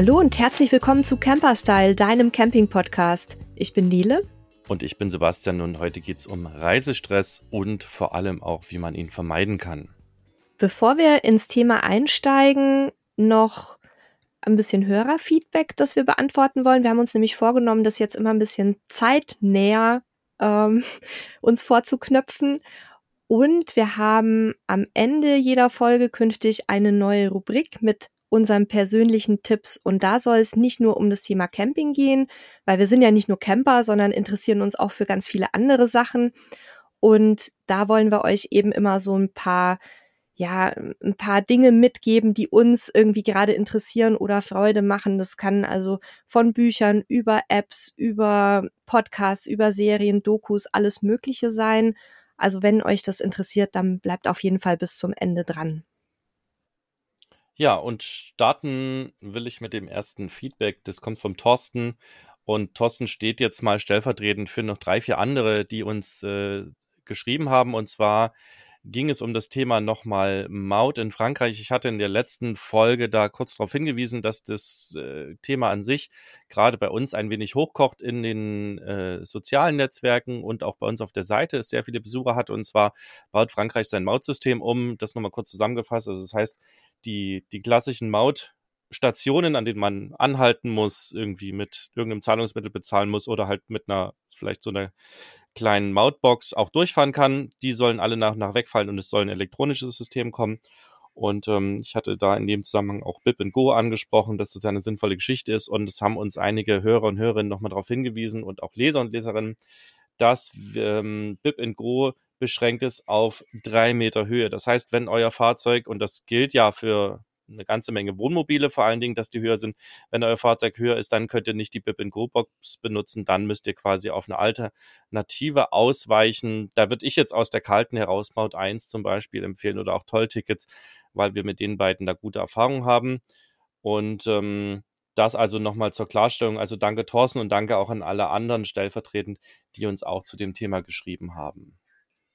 Hallo und herzlich willkommen zu Camperstyle, deinem Camping-Podcast. Ich bin Nele. Und ich bin Sebastian und heute geht es um Reisestress und vor allem auch, wie man ihn vermeiden kann. Bevor wir ins Thema einsteigen, noch ein bisschen Hörerfeedback, das wir beantworten wollen. Wir haben uns nämlich vorgenommen, das jetzt immer ein bisschen zeitnäher ähm, uns vorzuknöpfen. Und wir haben am Ende jeder Folge künftig eine neue Rubrik mit unseren persönlichen Tipps. Und da soll es nicht nur um das Thema Camping gehen, weil wir sind ja nicht nur Camper, sondern interessieren uns auch für ganz viele andere Sachen. Und da wollen wir euch eben immer so ein paar, ja, ein paar Dinge mitgeben, die uns irgendwie gerade interessieren oder Freude machen. Das kann also von Büchern über Apps, über Podcasts, über Serien, Dokus, alles Mögliche sein. Also wenn euch das interessiert, dann bleibt auf jeden Fall bis zum Ende dran. Ja, und starten will ich mit dem ersten Feedback. Das kommt vom Thorsten. Und Thorsten steht jetzt mal stellvertretend für noch drei, vier andere, die uns äh, geschrieben haben. Und zwar ging es um das Thema nochmal Maut in Frankreich. Ich hatte in der letzten Folge da kurz darauf hingewiesen, dass das äh, Thema an sich gerade bei uns ein wenig hochkocht in den äh, sozialen Netzwerken und auch bei uns auf der Seite es sehr viele Besucher hat. Und zwar baut Frankreich sein Mautsystem um. Das nochmal kurz zusammengefasst. Also das heißt, die, die klassischen Mautstationen, an denen man anhalten muss, irgendwie mit irgendeinem Zahlungsmittel bezahlen muss oder halt mit einer, vielleicht so einer kleinen Mautbox auch durchfahren kann, die sollen alle nach und nach wegfallen und es soll ein elektronisches System kommen. Und ähm, ich hatte da in dem Zusammenhang auch Bip Go angesprochen, dass das eine sinnvolle Geschichte ist. Und es haben uns einige Hörer und Hörerinnen nochmal darauf hingewiesen und auch Leser und Leserinnen, dass ähm, Bip Go beschränkt ist auf drei Meter Höhe. Das heißt, wenn euer Fahrzeug, und das gilt ja für eine ganze Menge Wohnmobile vor allen Dingen, dass die höher sind. Wenn euer Fahrzeug höher ist, dann könnt ihr nicht die Bip Go Box benutzen, dann müsst ihr quasi auf eine Alternative ausweichen. Da würde ich jetzt aus der kalten heraus Maut 1 zum Beispiel empfehlen oder auch Tolltickets, weil wir mit den beiden da gute Erfahrungen haben. Und ähm, das also nochmal zur Klarstellung. Also danke Thorsten und danke auch an alle anderen stellvertretend, die uns auch zu dem Thema geschrieben haben.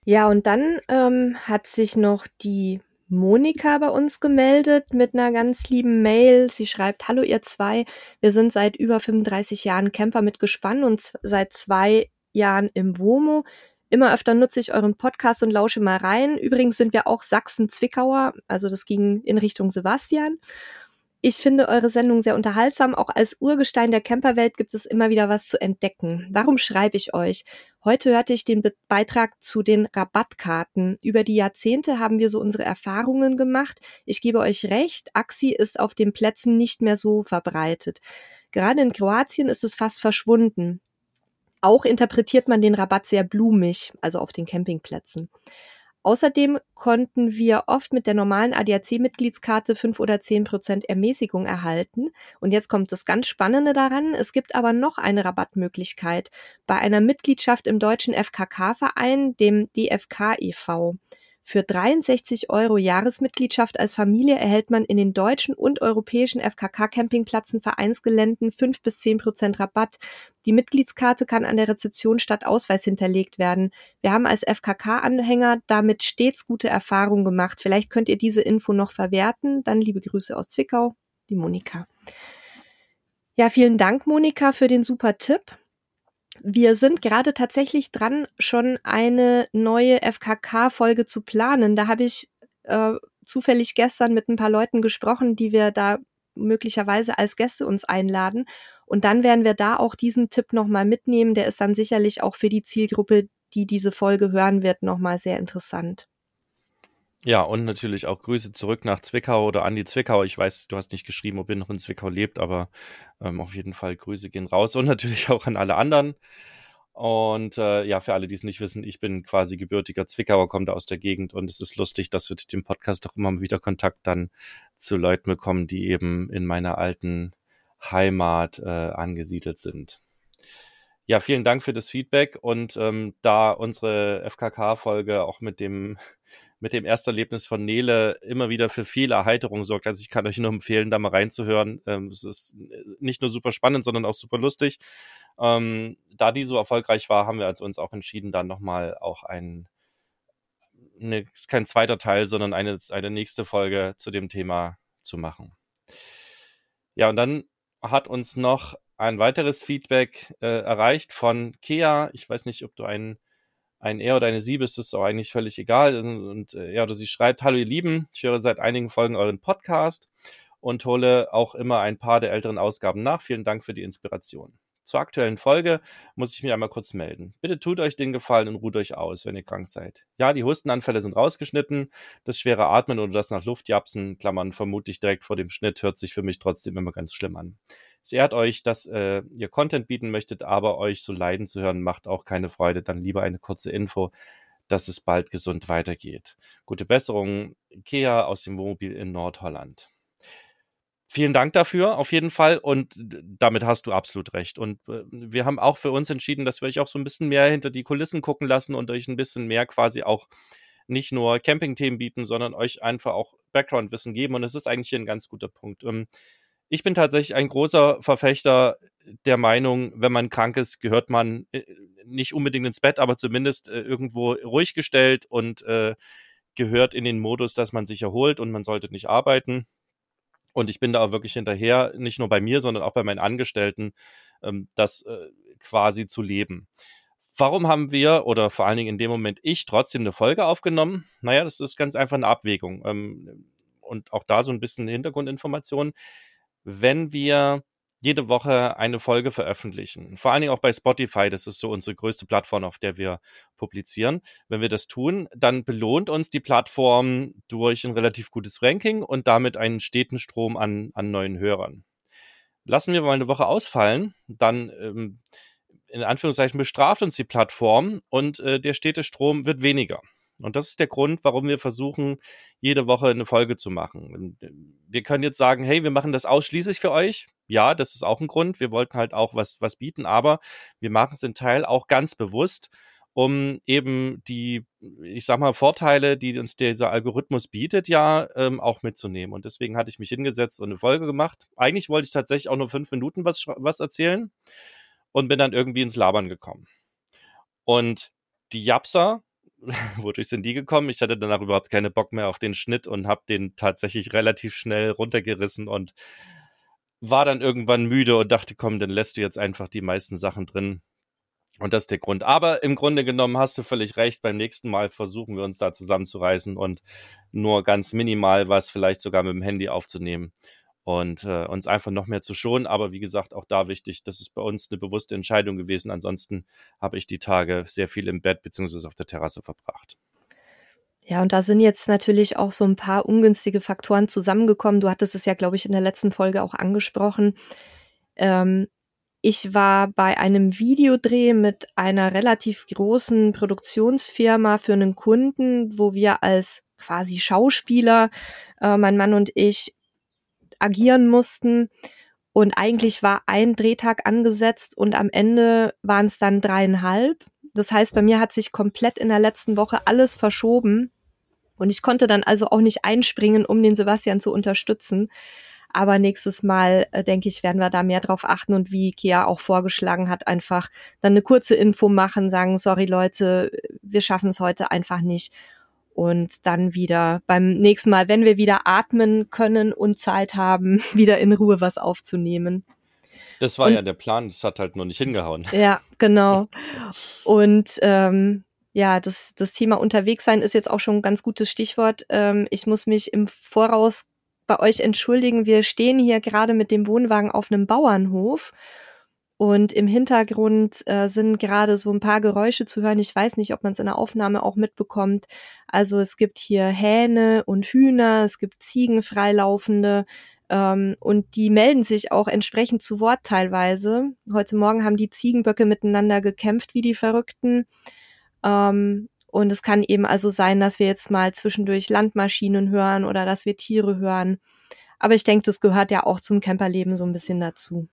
Ja, und dann ähm, hat sich noch die Monika bei uns gemeldet mit einer ganz lieben Mail. Sie schreibt, hallo ihr zwei, wir sind seit über 35 Jahren Camper mit Gespann und seit zwei Jahren im WOMO. Immer öfter nutze ich euren Podcast und lausche mal rein. Übrigens sind wir auch Sachsen-Zwickauer, also das ging in Richtung Sebastian. Ich finde eure Sendung sehr unterhaltsam. Auch als Urgestein der Camperwelt gibt es immer wieder was zu entdecken. Warum schreibe ich euch? Heute hörte ich den Be Beitrag zu den Rabattkarten. Über die Jahrzehnte haben wir so unsere Erfahrungen gemacht. Ich gebe euch recht, Axi ist auf den Plätzen nicht mehr so verbreitet. Gerade in Kroatien ist es fast verschwunden. Auch interpretiert man den Rabatt sehr blumig, also auf den Campingplätzen. Außerdem konnten wir oft mit der normalen ADAC-Mitgliedskarte fünf oder zehn Prozent Ermäßigung erhalten. Und jetzt kommt das ganz Spannende daran. Es gibt aber noch eine Rabattmöglichkeit bei einer Mitgliedschaft im deutschen FKK-Verein, dem DFK e.V. Für 63 Euro Jahresmitgliedschaft als Familie erhält man in den deutschen und europäischen FKK-Campingplätzen Vereinsgeländen 5 bis 10 Prozent Rabatt. Die Mitgliedskarte kann an der Rezeption statt Ausweis hinterlegt werden. Wir haben als FKK-Anhänger damit stets gute Erfahrungen gemacht. Vielleicht könnt ihr diese Info noch verwerten. Dann liebe Grüße aus Zwickau, die Monika. Ja, vielen Dank, Monika, für den super Tipp. Wir sind gerade tatsächlich dran, schon eine neue FKK-Folge zu planen. Da habe ich äh, zufällig gestern mit ein paar Leuten gesprochen, die wir da möglicherweise als Gäste uns einladen. Und dann werden wir da auch diesen Tipp nochmal mitnehmen. Der ist dann sicherlich auch für die Zielgruppe, die diese Folge hören wird, nochmal sehr interessant. Ja, und natürlich auch Grüße zurück nach Zwickau oder an die Zwickau. Ich weiß, du hast nicht geschrieben, ob ihr noch in Zwickau lebt, aber ähm, auf jeden Fall Grüße gehen raus und natürlich auch an alle anderen. Und äh, ja, für alle, die es nicht wissen, ich bin quasi gebürtiger Zwickauer, komme da aus der Gegend und es ist lustig, dass wir mit dem Podcast auch immer wieder Kontakt dann zu Leuten bekommen, die eben in meiner alten Heimat äh, angesiedelt sind. Ja, vielen Dank für das Feedback und ähm, da unsere FKK-Folge auch mit dem mit dem Ersterlebnis von Nele immer wieder für viel Erheiterung sorgt. Also ich kann euch nur empfehlen, da mal reinzuhören. Ähm, es ist äh, nicht nur super spannend, sondern auch super lustig. Ähm, da die so erfolgreich war, haben wir also uns auch entschieden, dann nochmal auch ein, ne, kein zweiter Teil, sondern eine, eine nächste Folge zu dem Thema zu machen. Ja, und dann hat uns noch ein weiteres Feedback äh, erreicht von Kea. Ich weiß nicht, ob du ein, ein Er oder eine Sie bist, ist auch eigentlich völlig egal. Und äh, er oder sie schreibt, hallo ihr Lieben, ich höre seit einigen Folgen euren Podcast und hole auch immer ein paar der älteren Ausgaben nach. Vielen Dank für die Inspiration. Zur aktuellen Folge muss ich mich einmal kurz melden. Bitte tut euch den Gefallen und ruht euch aus, wenn ihr krank seid. Ja, die Hustenanfälle sind rausgeschnitten. Das schwere Atmen oder das nach Luft japsen, Klammern vermutlich direkt vor dem Schnitt, hört sich für mich trotzdem immer ganz schlimm an. Es ehrt euch, dass äh, ihr Content bieten möchtet, aber euch so leiden zu hören, macht auch keine Freude. Dann lieber eine kurze Info, dass es bald gesund weitergeht. Gute Besserung, Kea aus dem Wohnmobil in Nordholland vielen Dank dafür auf jeden Fall und damit hast du absolut recht. Und äh, wir haben auch für uns entschieden, dass wir euch auch so ein bisschen mehr hinter die Kulissen gucken lassen und euch ein bisschen mehr quasi auch nicht nur Camping-Themen bieten, sondern euch einfach auch Background-Wissen geben. Und das ist eigentlich hier ein ganz guter Punkt. Ähm, ich bin tatsächlich ein großer Verfechter der Meinung, wenn man krank ist, gehört man äh, nicht unbedingt ins Bett, aber zumindest äh, irgendwo ruhig gestellt und gehört in den Modus, dass man sich erholt und man sollte nicht arbeiten. Und ich bin da auch wirklich hinterher, nicht nur bei mir, sondern auch bei meinen Angestellten, ähm, das äh, quasi zu leben. Warum haben wir oder vor allen Dingen in dem Moment ich trotzdem eine Folge aufgenommen? Naja, das ist ganz einfach eine Abwägung. Ähm, und auch da so ein bisschen Hintergrundinformation. Wenn wir jede Woche eine Folge veröffentlichen. Vor allen Dingen auch bei Spotify, das ist so unsere größte Plattform, auf der wir publizieren. Wenn wir das tun, dann belohnt uns die Plattform durch ein relativ gutes Ranking und damit einen steten Strom an, an neuen Hörern. Lassen wir mal eine Woche ausfallen, dann ähm, in Anführungszeichen bestraft uns die Plattform und äh, der stete Strom wird weniger. Und das ist der Grund, warum wir versuchen, jede Woche eine Folge zu machen. Äh, wir können jetzt sagen, hey, wir machen das ausschließlich für euch. Ja, das ist auch ein Grund. Wir wollten halt auch was, was bieten, aber wir machen es in Teil auch ganz bewusst, um eben die, ich sag mal, Vorteile, die uns dieser Algorithmus bietet, ja, ähm, auch mitzunehmen. Und deswegen hatte ich mich hingesetzt und eine Folge gemacht. Eigentlich wollte ich tatsächlich auch nur fünf Minuten was, was erzählen und bin dann irgendwie ins Labern gekommen. Und die Japsa, wodurch sind die gekommen? Ich hatte danach überhaupt keine Bock mehr auf den Schnitt und habe den tatsächlich relativ schnell runtergerissen und war dann irgendwann müde und dachte, komm, dann lässt du jetzt einfach die meisten Sachen drin. Und das ist der Grund. Aber im Grunde genommen hast du völlig recht. Beim nächsten Mal versuchen wir uns da zusammenzureißen und nur ganz minimal was vielleicht sogar mit dem Handy aufzunehmen und äh, uns einfach noch mehr zu schonen. Aber wie gesagt, auch da wichtig, das ist bei uns eine bewusste Entscheidung gewesen. Ansonsten habe ich die Tage sehr viel im Bett beziehungsweise auf der Terrasse verbracht. Ja, und da sind jetzt natürlich auch so ein paar ungünstige Faktoren zusammengekommen. Du hattest es ja, glaube ich, in der letzten Folge auch angesprochen. Ähm, ich war bei einem Videodreh mit einer relativ großen Produktionsfirma für einen Kunden, wo wir als quasi Schauspieler, äh, mein Mann und ich, agieren mussten. Und eigentlich war ein Drehtag angesetzt und am Ende waren es dann dreieinhalb. Das heißt, bei mir hat sich komplett in der letzten Woche alles verschoben. Und ich konnte dann also auch nicht einspringen, um den Sebastian zu unterstützen. Aber nächstes Mal, äh, denke ich, werden wir da mehr drauf achten und wie Kia auch vorgeschlagen hat, einfach dann eine kurze Info machen, sagen, sorry Leute, wir schaffen es heute einfach nicht und dann wieder beim nächsten Mal, wenn wir wieder atmen können und Zeit haben, wieder in Ruhe was aufzunehmen. Das war und, ja der Plan, das hat halt nur nicht hingehauen. Ja, genau. Und ähm, ja, das, das Thema unterwegs sein ist jetzt auch schon ein ganz gutes Stichwort. Ähm, ich muss mich im Voraus bei euch entschuldigen. Wir stehen hier gerade mit dem Wohnwagen auf einem Bauernhof und im Hintergrund äh, sind gerade so ein paar Geräusche zu hören. Ich weiß nicht, ob man es in der Aufnahme auch mitbekommt. Also es gibt hier Hähne und Hühner, es gibt Ziegen freilaufende ähm, und die melden sich auch entsprechend zu Wort teilweise. Heute Morgen haben die Ziegenböcke miteinander gekämpft wie die Verrückten. Ähm, und es kann eben also sein, dass wir jetzt mal zwischendurch Landmaschinen hören oder dass wir Tiere hören. Aber ich denke, das gehört ja auch zum Camperleben so ein bisschen dazu.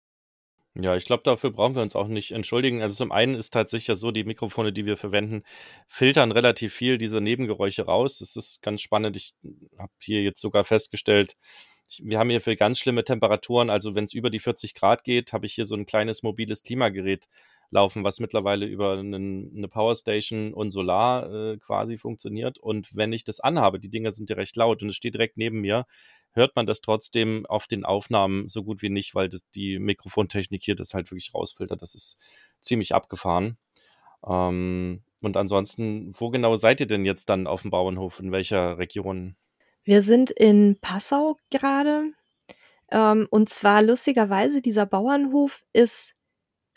Ja, ich glaube, dafür brauchen wir uns auch nicht entschuldigen. Also zum einen ist tatsächlich so, die Mikrofone, die wir verwenden, filtern relativ viel diese Nebengeräusche raus. Das ist ganz spannend. Ich habe hier jetzt sogar festgestellt, wir haben hier für ganz schlimme Temperaturen, also wenn es über die 40 Grad geht, habe ich hier so ein kleines mobiles Klimagerät laufen, was mittlerweile über einen, eine Powerstation und Solar äh, quasi funktioniert. Und wenn ich das anhabe, die Dinger sind ja recht laut und es steht direkt neben mir, hört man das trotzdem auf den Aufnahmen so gut wie nicht, weil das, die Mikrofontechnik hier das halt wirklich rausfiltert. Das ist ziemlich abgefahren. Ähm, und ansonsten, wo genau seid ihr denn jetzt dann auf dem Bauernhof? In welcher Region? Wir sind in Passau gerade. Ähm, und zwar lustigerweise, dieser Bauernhof ist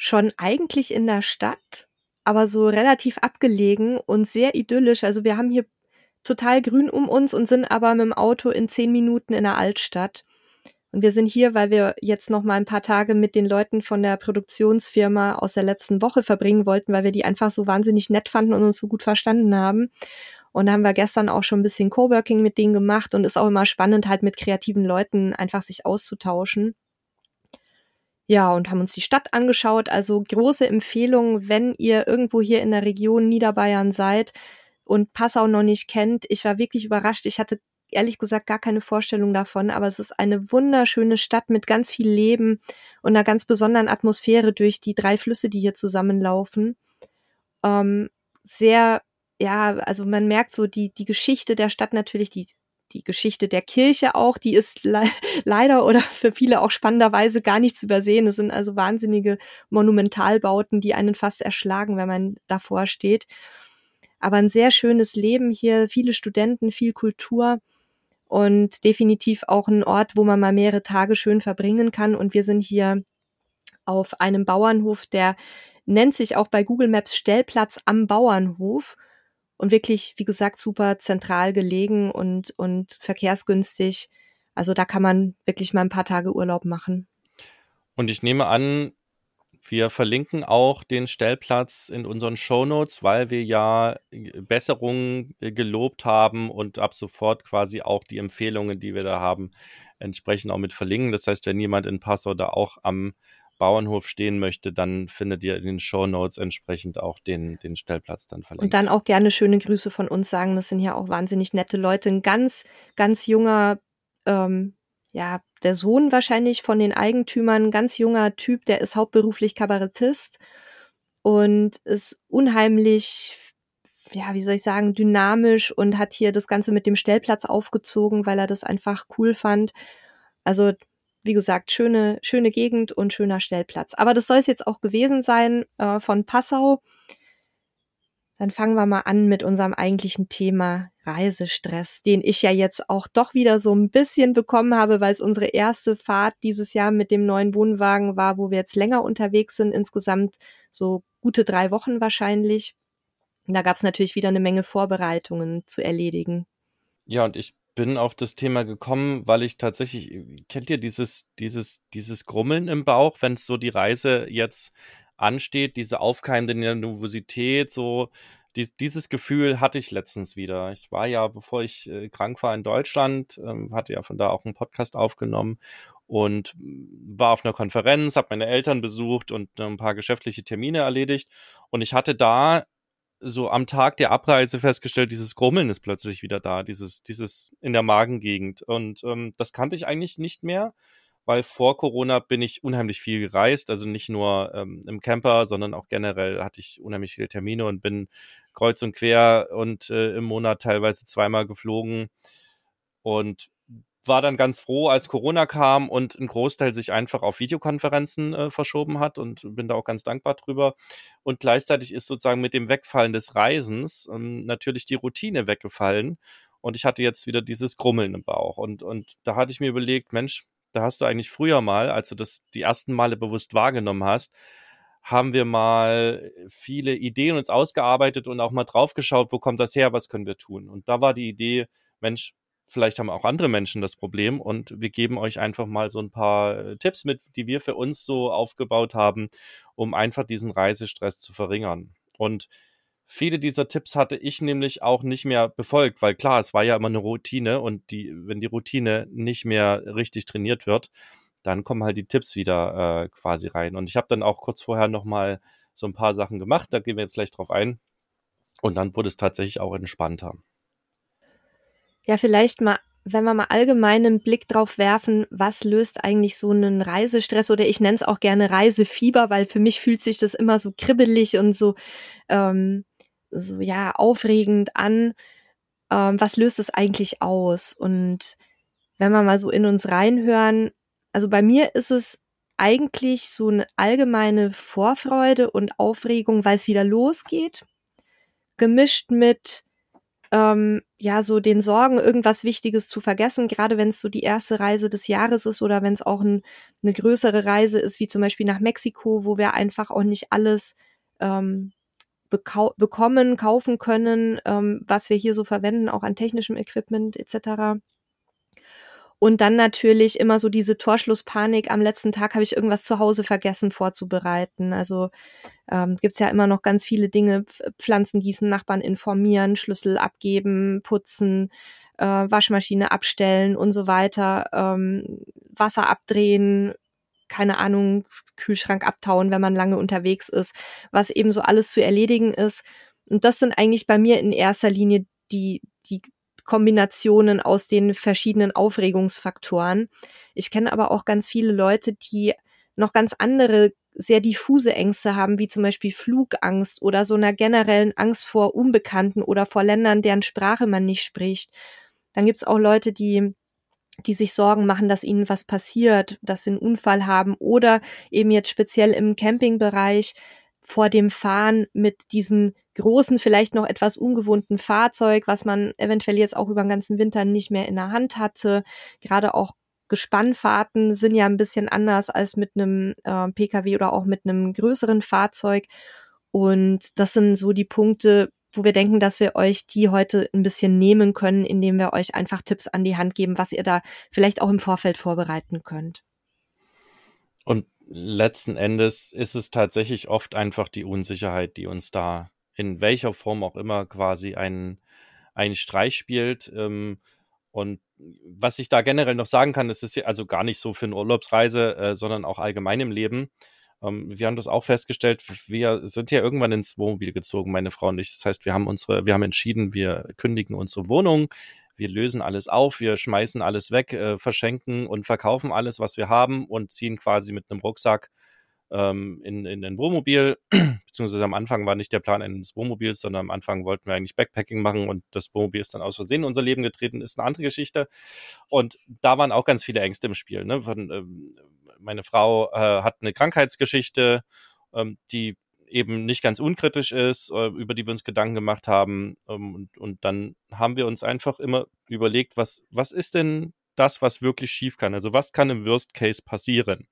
schon eigentlich in der Stadt, aber so relativ abgelegen und sehr idyllisch. Also wir haben hier total grün um uns und sind aber mit dem Auto in zehn Minuten in der Altstadt. Und wir sind hier, weil wir jetzt noch mal ein paar Tage mit den Leuten von der Produktionsfirma aus der letzten Woche verbringen wollten, weil wir die einfach so wahnsinnig nett fanden und uns so gut verstanden haben. Und da haben wir gestern auch schon ein bisschen Coworking mit denen gemacht und ist auch immer spannend, halt mit kreativen Leuten einfach sich auszutauschen. Ja, und haben uns die Stadt angeschaut. Also große Empfehlung, wenn ihr irgendwo hier in der Region Niederbayern seid und Passau noch nicht kennt. Ich war wirklich überrascht. Ich hatte ehrlich gesagt gar keine Vorstellung davon, aber es ist eine wunderschöne Stadt mit ganz viel Leben und einer ganz besonderen Atmosphäre durch die drei Flüsse, die hier zusammenlaufen. Ähm, sehr, ja, also man merkt so die, die Geschichte der Stadt natürlich, die, die Geschichte der Kirche auch, die ist le leider oder für viele auch spannenderweise gar nicht zu übersehen. Es sind also wahnsinnige Monumentalbauten, die einen fast erschlagen, wenn man davor steht. Aber ein sehr schönes Leben hier, viele Studenten, viel Kultur und definitiv auch ein Ort, wo man mal mehrere Tage schön verbringen kann. Und wir sind hier auf einem Bauernhof, der nennt sich auch bei Google Maps Stellplatz am Bauernhof und wirklich, wie gesagt, super zentral gelegen und, und verkehrsgünstig. Also da kann man wirklich mal ein paar Tage Urlaub machen. Und ich nehme an, wir verlinken auch den Stellplatz in unseren Shownotes, weil wir ja äh, Besserungen äh, gelobt haben und ab sofort quasi auch die Empfehlungen, die wir da haben, entsprechend auch mit verlinken. Das heißt, wenn jemand in Passau da auch am Bauernhof stehen möchte, dann findet ihr in den Shownotes entsprechend auch den, den Stellplatz dann verlinkt. Und dann auch gerne schöne Grüße von uns sagen. Das sind ja auch wahnsinnig nette Leute. Ein ganz, ganz junger ähm, ja, der Sohn wahrscheinlich von den Eigentümern, ganz junger Typ, der ist hauptberuflich Kabarettist und ist unheimlich, ja, wie soll ich sagen, dynamisch und hat hier das Ganze mit dem Stellplatz aufgezogen, weil er das einfach cool fand. Also, wie gesagt, schöne, schöne Gegend und schöner Stellplatz. Aber das soll es jetzt auch gewesen sein äh, von Passau. Dann fangen wir mal an mit unserem eigentlichen Thema Reisestress, den ich ja jetzt auch doch wieder so ein bisschen bekommen habe, weil es unsere erste Fahrt dieses Jahr mit dem neuen Wohnwagen war, wo wir jetzt länger unterwegs sind, insgesamt so gute drei Wochen wahrscheinlich. da gab es natürlich wieder eine Menge Vorbereitungen zu erledigen. Ja, und ich bin auf das Thema gekommen, weil ich tatsächlich, kennt ihr dieses, dieses, dieses Grummeln im Bauch, wenn es so die Reise jetzt ansteht, diese aufkeimende Nervosität, so die, dieses Gefühl hatte ich letztens wieder. Ich war ja, bevor ich äh, krank war in Deutschland, ähm, hatte ja von da auch einen Podcast aufgenommen und war auf einer Konferenz, habe meine Eltern besucht und äh, ein paar geschäftliche Termine erledigt. Und ich hatte da so am Tag der Abreise festgestellt, dieses Grummeln ist plötzlich wieder da, dieses, dieses in der Magengegend. Und ähm, das kannte ich eigentlich nicht mehr weil vor Corona bin ich unheimlich viel gereist, also nicht nur ähm, im Camper, sondern auch generell hatte ich unheimlich viele Termine und bin kreuz und quer und äh, im Monat teilweise zweimal geflogen und war dann ganz froh, als Corona kam und ein Großteil sich einfach auf Videokonferenzen äh, verschoben hat und bin da auch ganz dankbar drüber. Und gleichzeitig ist sozusagen mit dem Wegfallen des Reisens ähm, natürlich die Routine weggefallen und ich hatte jetzt wieder dieses Grummeln im Bauch und, und da hatte ich mir überlegt, Mensch, da hast du eigentlich früher mal, als du das die ersten Male bewusst wahrgenommen hast, haben wir mal viele Ideen uns ausgearbeitet und auch mal draufgeschaut, wo kommt das her, was können wir tun. Und da war die Idee, Mensch, vielleicht haben auch andere Menschen das Problem und wir geben euch einfach mal so ein paar äh, Tipps mit, die wir für uns so aufgebaut haben, um einfach diesen Reisestress zu verringern. Und Viele dieser Tipps hatte ich nämlich auch nicht mehr befolgt, weil klar, es war ja immer eine Routine und die, wenn die Routine nicht mehr richtig trainiert wird, dann kommen halt die Tipps wieder äh, quasi rein. Und ich habe dann auch kurz vorher nochmal so ein paar Sachen gemacht, da gehen wir jetzt gleich drauf ein. Und dann wurde es tatsächlich auch entspannter. Ja, vielleicht mal, wenn wir mal allgemein einen Blick drauf werfen, was löst eigentlich so einen Reisestress oder ich nenne es auch gerne Reisefieber, weil für mich fühlt sich das immer so kribbelig und so ähm, so ja aufregend an. Ähm, was löst es eigentlich aus? Und wenn wir mal so in uns reinhören, also bei mir ist es eigentlich so eine allgemeine Vorfreude und Aufregung, weil es wieder losgeht, gemischt mit ähm, ja so den Sorgen, irgendwas Wichtiges zu vergessen, gerade wenn es so die erste Reise des Jahres ist oder wenn es auch ein, eine größere Reise ist, wie zum Beispiel nach Mexiko, wo wir einfach auch nicht alles ähm, bekommen, kaufen können, ähm, was wir hier so verwenden, auch an technischem Equipment etc. Und dann natürlich immer so diese Torschlusspanik. Am letzten Tag habe ich irgendwas zu Hause vergessen vorzubereiten. Also ähm, gibt ja immer noch ganz viele Dinge, Pflanzen gießen, Nachbarn informieren, Schlüssel abgeben, putzen, äh, Waschmaschine abstellen und so weiter, ähm, Wasser abdrehen, keine Ahnung, Kühlschrank abtauen, wenn man lange unterwegs ist, was eben so alles zu erledigen ist. Und das sind eigentlich bei mir in erster Linie die, die Kombinationen aus den verschiedenen Aufregungsfaktoren. Ich kenne aber auch ganz viele Leute, die noch ganz andere sehr diffuse Ängste haben, wie zum Beispiel Flugangst oder so einer generellen Angst vor Unbekannten oder vor Ländern, deren Sprache man nicht spricht. Dann gibt's auch Leute, die die sich Sorgen machen, dass ihnen was passiert, dass sie einen Unfall haben oder eben jetzt speziell im Campingbereich vor dem Fahren mit diesen großen, vielleicht noch etwas ungewohnten Fahrzeug, was man eventuell jetzt auch über den ganzen Winter nicht mehr in der Hand hatte. Gerade auch Gespannfahrten sind ja ein bisschen anders als mit einem äh, Pkw oder auch mit einem größeren Fahrzeug. Und das sind so die Punkte, wo wir denken, dass wir euch die heute ein bisschen nehmen können, indem wir euch einfach Tipps an die Hand geben, was ihr da vielleicht auch im Vorfeld vorbereiten könnt. Und letzten Endes ist es tatsächlich oft einfach die Unsicherheit, die uns da in welcher Form auch immer quasi einen, einen Streich spielt. Ähm, und was ich da generell noch sagen kann, das ist also gar nicht so für eine Urlaubsreise, äh, sondern auch allgemein im Leben. Ähm, wir haben das auch festgestellt. Wir sind ja irgendwann ins Wohnmobil gezogen, meine Frau und ich. Das heißt, wir haben unsere, wir haben entschieden, wir kündigen unsere Wohnung wir lösen alles auf, wir schmeißen alles weg, äh, verschenken und verkaufen alles, was wir haben und ziehen quasi mit einem Rucksack ähm, in, in ein Wohnmobil. Beziehungsweise am Anfang war nicht der Plan eines Wohnmobils, sondern am Anfang wollten wir eigentlich Backpacking machen und das Wohnmobil ist dann aus Versehen in unser Leben getreten, ist eine andere Geschichte. Und da waren auch ganz viele Ängste im Spiel. Ne? Von, ähm, meine Frau äh, hat eine Krankheitsgeschichte, ähm, die eben nicht ganz unkritisch ist, äh, über die wir uns Gedanken gemacht haben. Ähm, und, und dann haben wir uns einfach immer überlegt, was, was ist denn das, was wirklich schief kann? Also was kann im Worst Case passieren?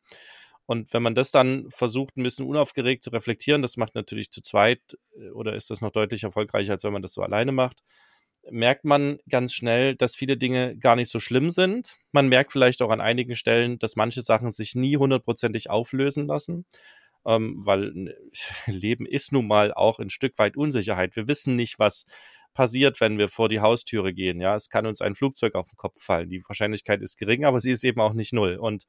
Und wenn man das dann versucht, ein bisschen unaufgeregt zu reflektieren, das macht natürlich zu zweit äh, oder ist das noch deutlich erfolgreicher, als wenn man das so alleine macht, merkt man ganz schnell, dass viele Dinge gar nicht so schlimm sind. Man merkt vielleicht auch an einigen Stellen, dass manche Sachen sich nie hundertprozentig auflösen lassen ähm, weil Leben ist nun mal auch ein Stück weit Unsicherheit. Wir wissen nicht, was passiert, wenn wir vor die Haustüre gehen. Ja, es kann uns ein Flugzeug auf den Kopf fallen. Die Wahrscheinlichkeit ist gering, aber sie ist eben auch nicht null. Und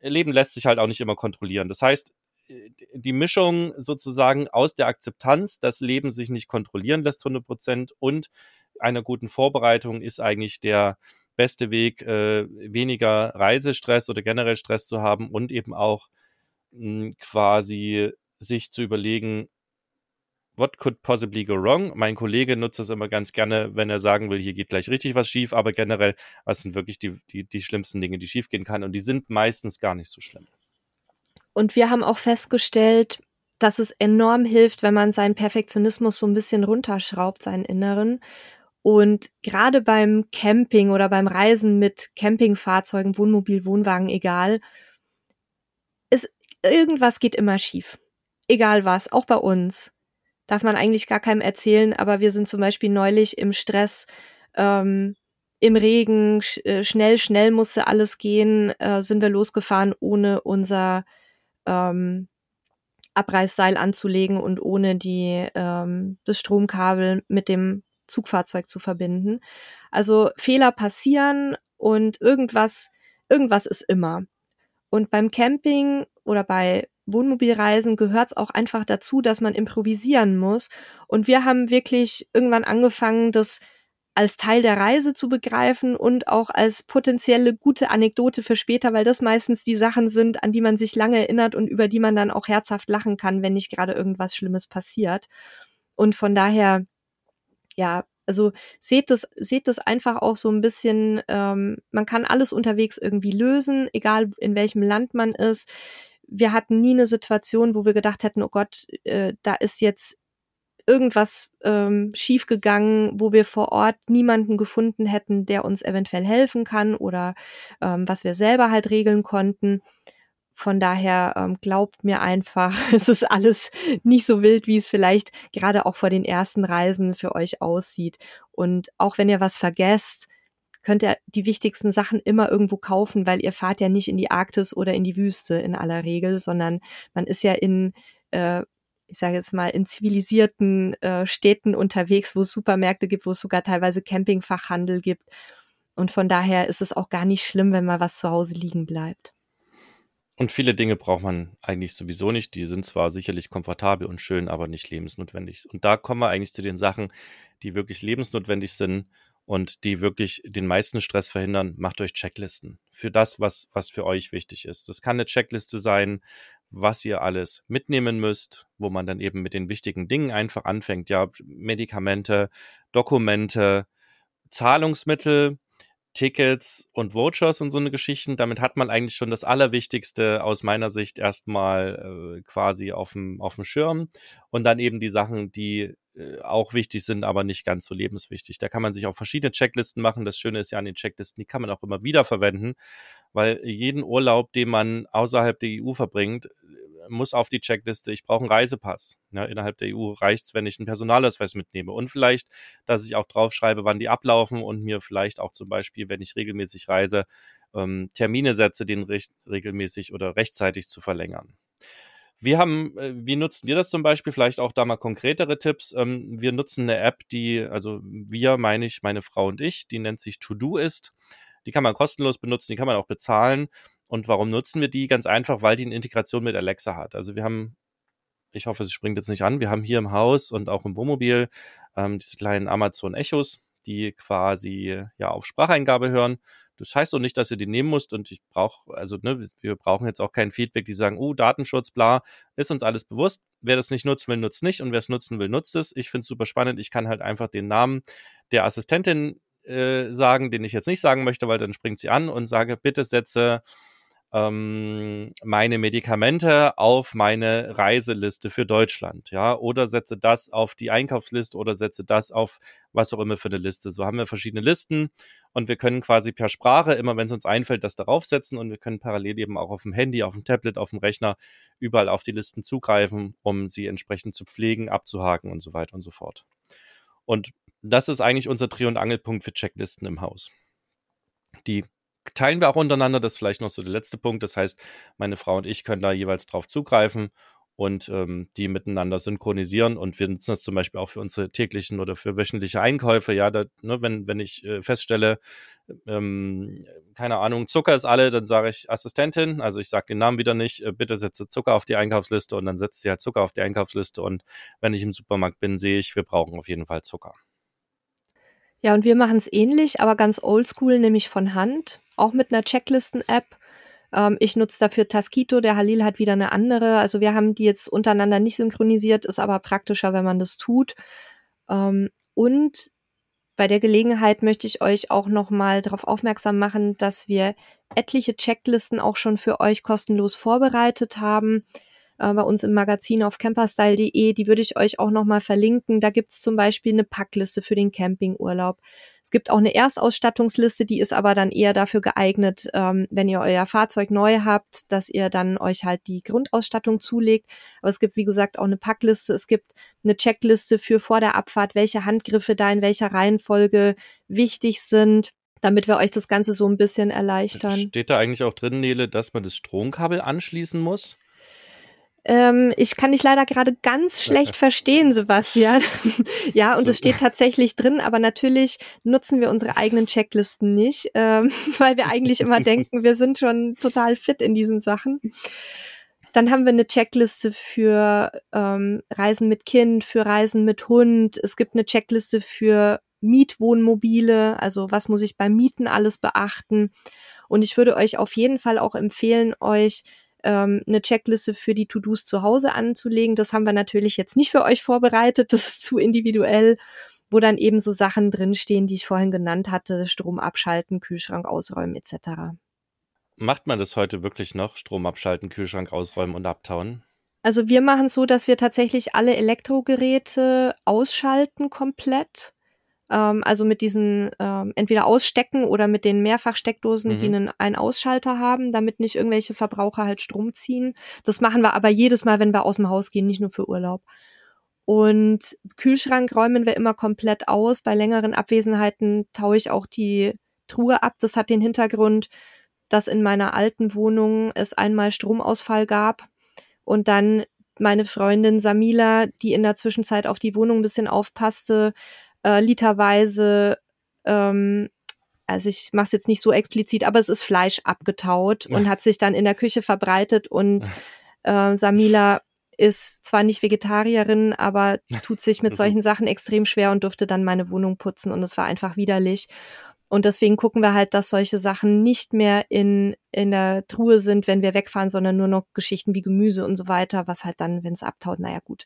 Leben lässt sich halt auch nicht immer kontrollieren. Das heißt, die Mischung sozusagen aus der Akzeptanz, dass Leben sich nicht kontrollieren lässt 100 Prozent und einer guten Vorbereitung ist eigentlich der beste Weg, äh, weniger Reisestress oder generell Stress zu haben und eben auch hm, quasi sich zu überlegen, what could possibly go wrong? Mein Kollege nutzt das immer ganz gerne, wenn er sagen will, hier geht gleich richtig was schief, aber generell, was sind wirklich die, die, die schlimmsten Dinge, die schief gehen kann und die sind meistens gar nicht so schlimm. Und wir haben auch festgestellt, dass es enorm hilft, wenn man seinen Perfektionismus so ein bisschen runterschraubt, seinen Inneren. Und gerade beim Camping oder beim Reisen mit Campingfahrzeugen, Wohnmobil, Wohnwagen, egal, irgendwas geht immer schief. Egal was, auch bei uns. Darf man eigentlich gar keinem erzählen, aber wir sind zum Beispiel neulich im Stress, ähm, im Regen, sch äh, schnell, schnell musste alles gehen, äh, sind wir losgefahren, ohne unser ähm, Abreißseil anzulegen und ohne die, ähm, das Stromkabel mit dem Zugfahrzeug zu verbinden. Also Fehler passieren und irgendwas, irgendwas ist immer. Und beim Camping oder bei Wohnmobilreisen gehört es auch einfach dazu, dass man improvisieren muss. Und wir haben wirklich irgendwann angefangen, das als Teil der Reise zu begreifen und auch als potenzielle gute Anekdote für später, weil das meistens die Sachen sind, an die man sich lange erinnert und über die man dann auch herzhaft lachen kann, wenn nicht gerade irgendwas Schlimmes passiert. Und von daher, ja, Also seht das, seht das einfach auch so ein bisschen, ähm, man kann alles unterwegs irgendwie lösen, egal in welchem Land man ist. Wir hatten nie eine Situation, wo wir gedacht hätten, oh Gott, äh, da ist jetzt irgendwas ähm, schiefgegangen, wo wir vor Ort niemanden gefunden hätten, der uns eventuell helfen kann oder ähm, was wir selber halt regeln konnten. Von daher ähm, glaubt mir einfach, es ist alles nicht so wild, wie es vielleicht gerade auch vor den ersten Reisen für euch aussieht. Und auch wenn ihr was vergesst, könnt ihr die wichtigsten Sachen immer irgendwo kaufen, weil ihr fahrt ja nicht in die Arktis oder in die Wüste in aller Regel, sondern man ist ja in äh, ich sage jetzt mal, in zivilisierten äh, Städten unterwegs, wo es Supermärkte gibt, wo es sogar teilweise Campingfachhandel gibt. Und von daher ist es auch gar nicht schlimm, wenn mal was zu Hause liegen bleibt. Und viele Dinge braucht man eigentlich sowieso nicht. Die sind zwar sicherlich komfortabel und schön, aber nicht lebensnotwendig. Und da kommen wir eigentlich zu den Sachen, die wirklich lebensnotwendig sind und die wirklich den meisten Stress verhindern. Macht euch Checklisten für das, was, was für euch wichtig ist. Das kann eine Checkliste sein, was ihr alles mitnehmen müsst, wo man dann eben mit den wichtigen Dingen einfach anfängt. Ja, Medikamente, Dokumente, Zahlungsmittel, Tickets und Vouchers und so eine Geschichten. Damit hat man eigentlich schon das Allerwichtigste aus meiner Sicht erstmal äh, quasi auf dem, auf dem Schirm. Und dann eben die Sachen, die äh, auch wichtig sind, aber nicht ganz so lebenswichtig. Da kann man sich auch verschiedene Checklisten machen. Das Schöne ist ja an den Checklisten, die kann man auch immer wieder verwenden, weil jeden Urlaub, den man außerhalb der EU verbringt, muss auf die Checkliste, ich brauche einen Reisepass. Ja, innerhalb der EU reicht es, wenn ich einen Personalausweis mitnehme. Und vielleicht, dass ich auch draufschreibe, wann die ablaufen und mir vielleicht auch zum Beispiel, wenn ich regelmäßig reise, ähm, Termine setze, den regelmäßig oder rechtzeitig zu verlängern. Wir haben, äh, wie nutzen wir das zum Beispiel? Vielleicht auch da mal konkretere Tipps. Ähm, wir nutzen eine App, die, also wir meine ich, meine Frau und ich, die nennt sich To-Do ist. Die kann man kostenlos benutzen, die kann man auch bezahlen. Und warum nutzen wir die? Ganz einfach, weil die eine Integration mit Alexa hat. Also wir haben, ich hoffe, es springt jetzt nicht an, wir haben hier im Haus und auch im Wohnmobil ähm, diese kleinen Amazon Echos, die quasi ja auf Spracheingabe hören. Das heißt auch nicht, dass ihr die nehmen müsst und ich brauche, also ne, wir brauchen jetzt auch kein Feedback, die sagen, uh, Datenschutz, bla, ist uns alles bewusst. Wer das nicht nutzen will, nutzt nicht und wer es nutzen will, nutzt es. Ich finde es super spannend. Ich kann halt einfach den Namen der Assistentin äh, sagen, den ich jetzt nicht sagen möchte, weil dann springt sie an und sage, bitte setze ähm, meine Medikamente auf meine Reiseliste für Deutschland, ja, oder setze das auf die Einkaufsliste oder setze das auf was auch immer für eine Liste. So haben wir verschiedene Listen und wir können quasi per Sprache, immer wenn es uns einfällt, das darauf setzen und wir können parallel eben auch auf dem Handy, auf dem Tablet, auf dem Rechner überall auf die Listen zugreifen, um sie entsprechend zu pflegen, abzuhaken und so weiter und so fort. Und das ist eigentlich unser Dreh- und Angelpunkt für Checklisten im Haus. Die teilen wir auch untereinander. Das ist vielleicht noch so der letzte Punkt. Das heißt, meine Frau und ich können da jeweils drauf zugreifen und ähm, die miteinander synchronisieren. Und wir nutzen das zum Beispiel auch für unsere täglichen oder für wöchentliche Einkäufe. Ja, da, ne, wenn, wenn ich äh, feststelle, ähm, keine Ahnung, Zucker ist alle, dann sage ich Assistentin, also ich sage den Namen wieder nicht, äh, bitte setze Zucker auf die Einkaufsliste und dann setzt sie halt Zucker auf die Einkaufsliste. Und wenn ich im Supermarkt bin, sehe ich, wir brauchen auf jeden Fall Zucker. Ja, und wir machen es ähnlich, aber ganz oldschool, nämlich von Hand, auch mit einer Checklisten-App. Ähm, ich nutze dafür Taskito, der Halil hat wieder eine andere. Also wir haben die jetzt untereinander nicht synchronisiert, ist aber praktischer, wenn man das tut. Ähm, und bei der Gelegenheit möchte ich euch auch nochmal darauf aufmerksam machen, dass wir etliche Checklisten auch schon für euch kostenlos vorbereitet haben äh, bei uns im Magazin auf camperstyle.de. Die würde ich euch auch nochmal verlinken. Da gibt's zum Beispiel eine Packliste für den Campingurlaub. Es gibt auch eine Erstausstattungsliste, die ist aber dann eher dafür geeignet, ähm, wenn ihr euer Fahrzeug neu habt, dass ihr dann euch halt die Grundausstattung zulegt. Aber es gibt, wie gesagt, auch eine Packliste. Es gibt eine Checkliste für vor der Abfahrt, welche Handgriffe da in welcher Reihenfolge wichtig sind damit wir euch das Ganze so ein bisschen erleichtern. Steht da eigentlich auch drin, Nele, dass man das Stromkabel anschließen muss? Ähm, ich kann dich leider gerade ganz schlecht verstehen, Sebastian. ja, und es steht tatsächlich drin, aber natürlich nutzen wir unsere eigenen Checklisten nicht, ähm, weil wir eigentlich immer denken, wir sind schon total fit in diesen Sachen. Dann haben wir eine Checkliste für ähm, Reisen mit Kind, für Reisen mit Hund. Es gibt eine Checkliste für Mietwohnmobile, also was muss ich beim Mieten alles beachten. Und ich würde euch auf jeden Fall auch empfehlen, euch ähm, eine Checkliste für die To-Dos zu Hause anzulegen. Das haben wir natürlich jetzt nicht für euch vorbereitet, das ist zu individuell. wo dann eben so Sachen drinstehen, die ich vorhin genannt hatte, Strom abschalten, Kühlschrank ausräumen etc. Macht man das heute wirklich noch? Strom abschalten, Kühlschrank ausräumen und abtauen? Also wir machen so, dass wir tatsächlich alle Elektrogeräte ausschalten komplett. Ähm, also mit diesen ähm, entweder ausstecken oder mit den Mehrfachsteckdosen, mhm. die einen, einen Ausschalter haben, damit nicht irgendwelche Verbraucher halt Strom ziehen. Das machen wir aber jedes Mal, wenn wir aus dem Haus gehen, nicht nur für Urlaub. Und Kühlschrank räumen wir immer komplett aus. Bei längeren Abwesenheiten taue ich auch die Truhe ab. Das hat den Hintergrund, dass in meiner alten Wohnung es einmal Stromausfall gab und dann meine Freundin Samila, die in der Zwischenzeit auf die Wohnung ein bisschen aufpasste, äh, literweise, ähm, also ich mache es jetzt nicht so explizit, aber es ist Fleisch abgetaut ja. und hat sich dann in der Küche verbreitet und äh, Samila ist zwar nicht Vegetarierin, aber tut sich mit solchen Sachen extrem schwer und durfte dann meine Wohnung putzen und es war einfach widerlich. Und deswegen gucken wir halt, dass solche Sachen nicht mehr in, in der Truhe sind, wenn wir wegfahren, sondern nur noch Geschichten wie Gemüse und so weiter, was halt dann, wenn es abtaut, naja gut.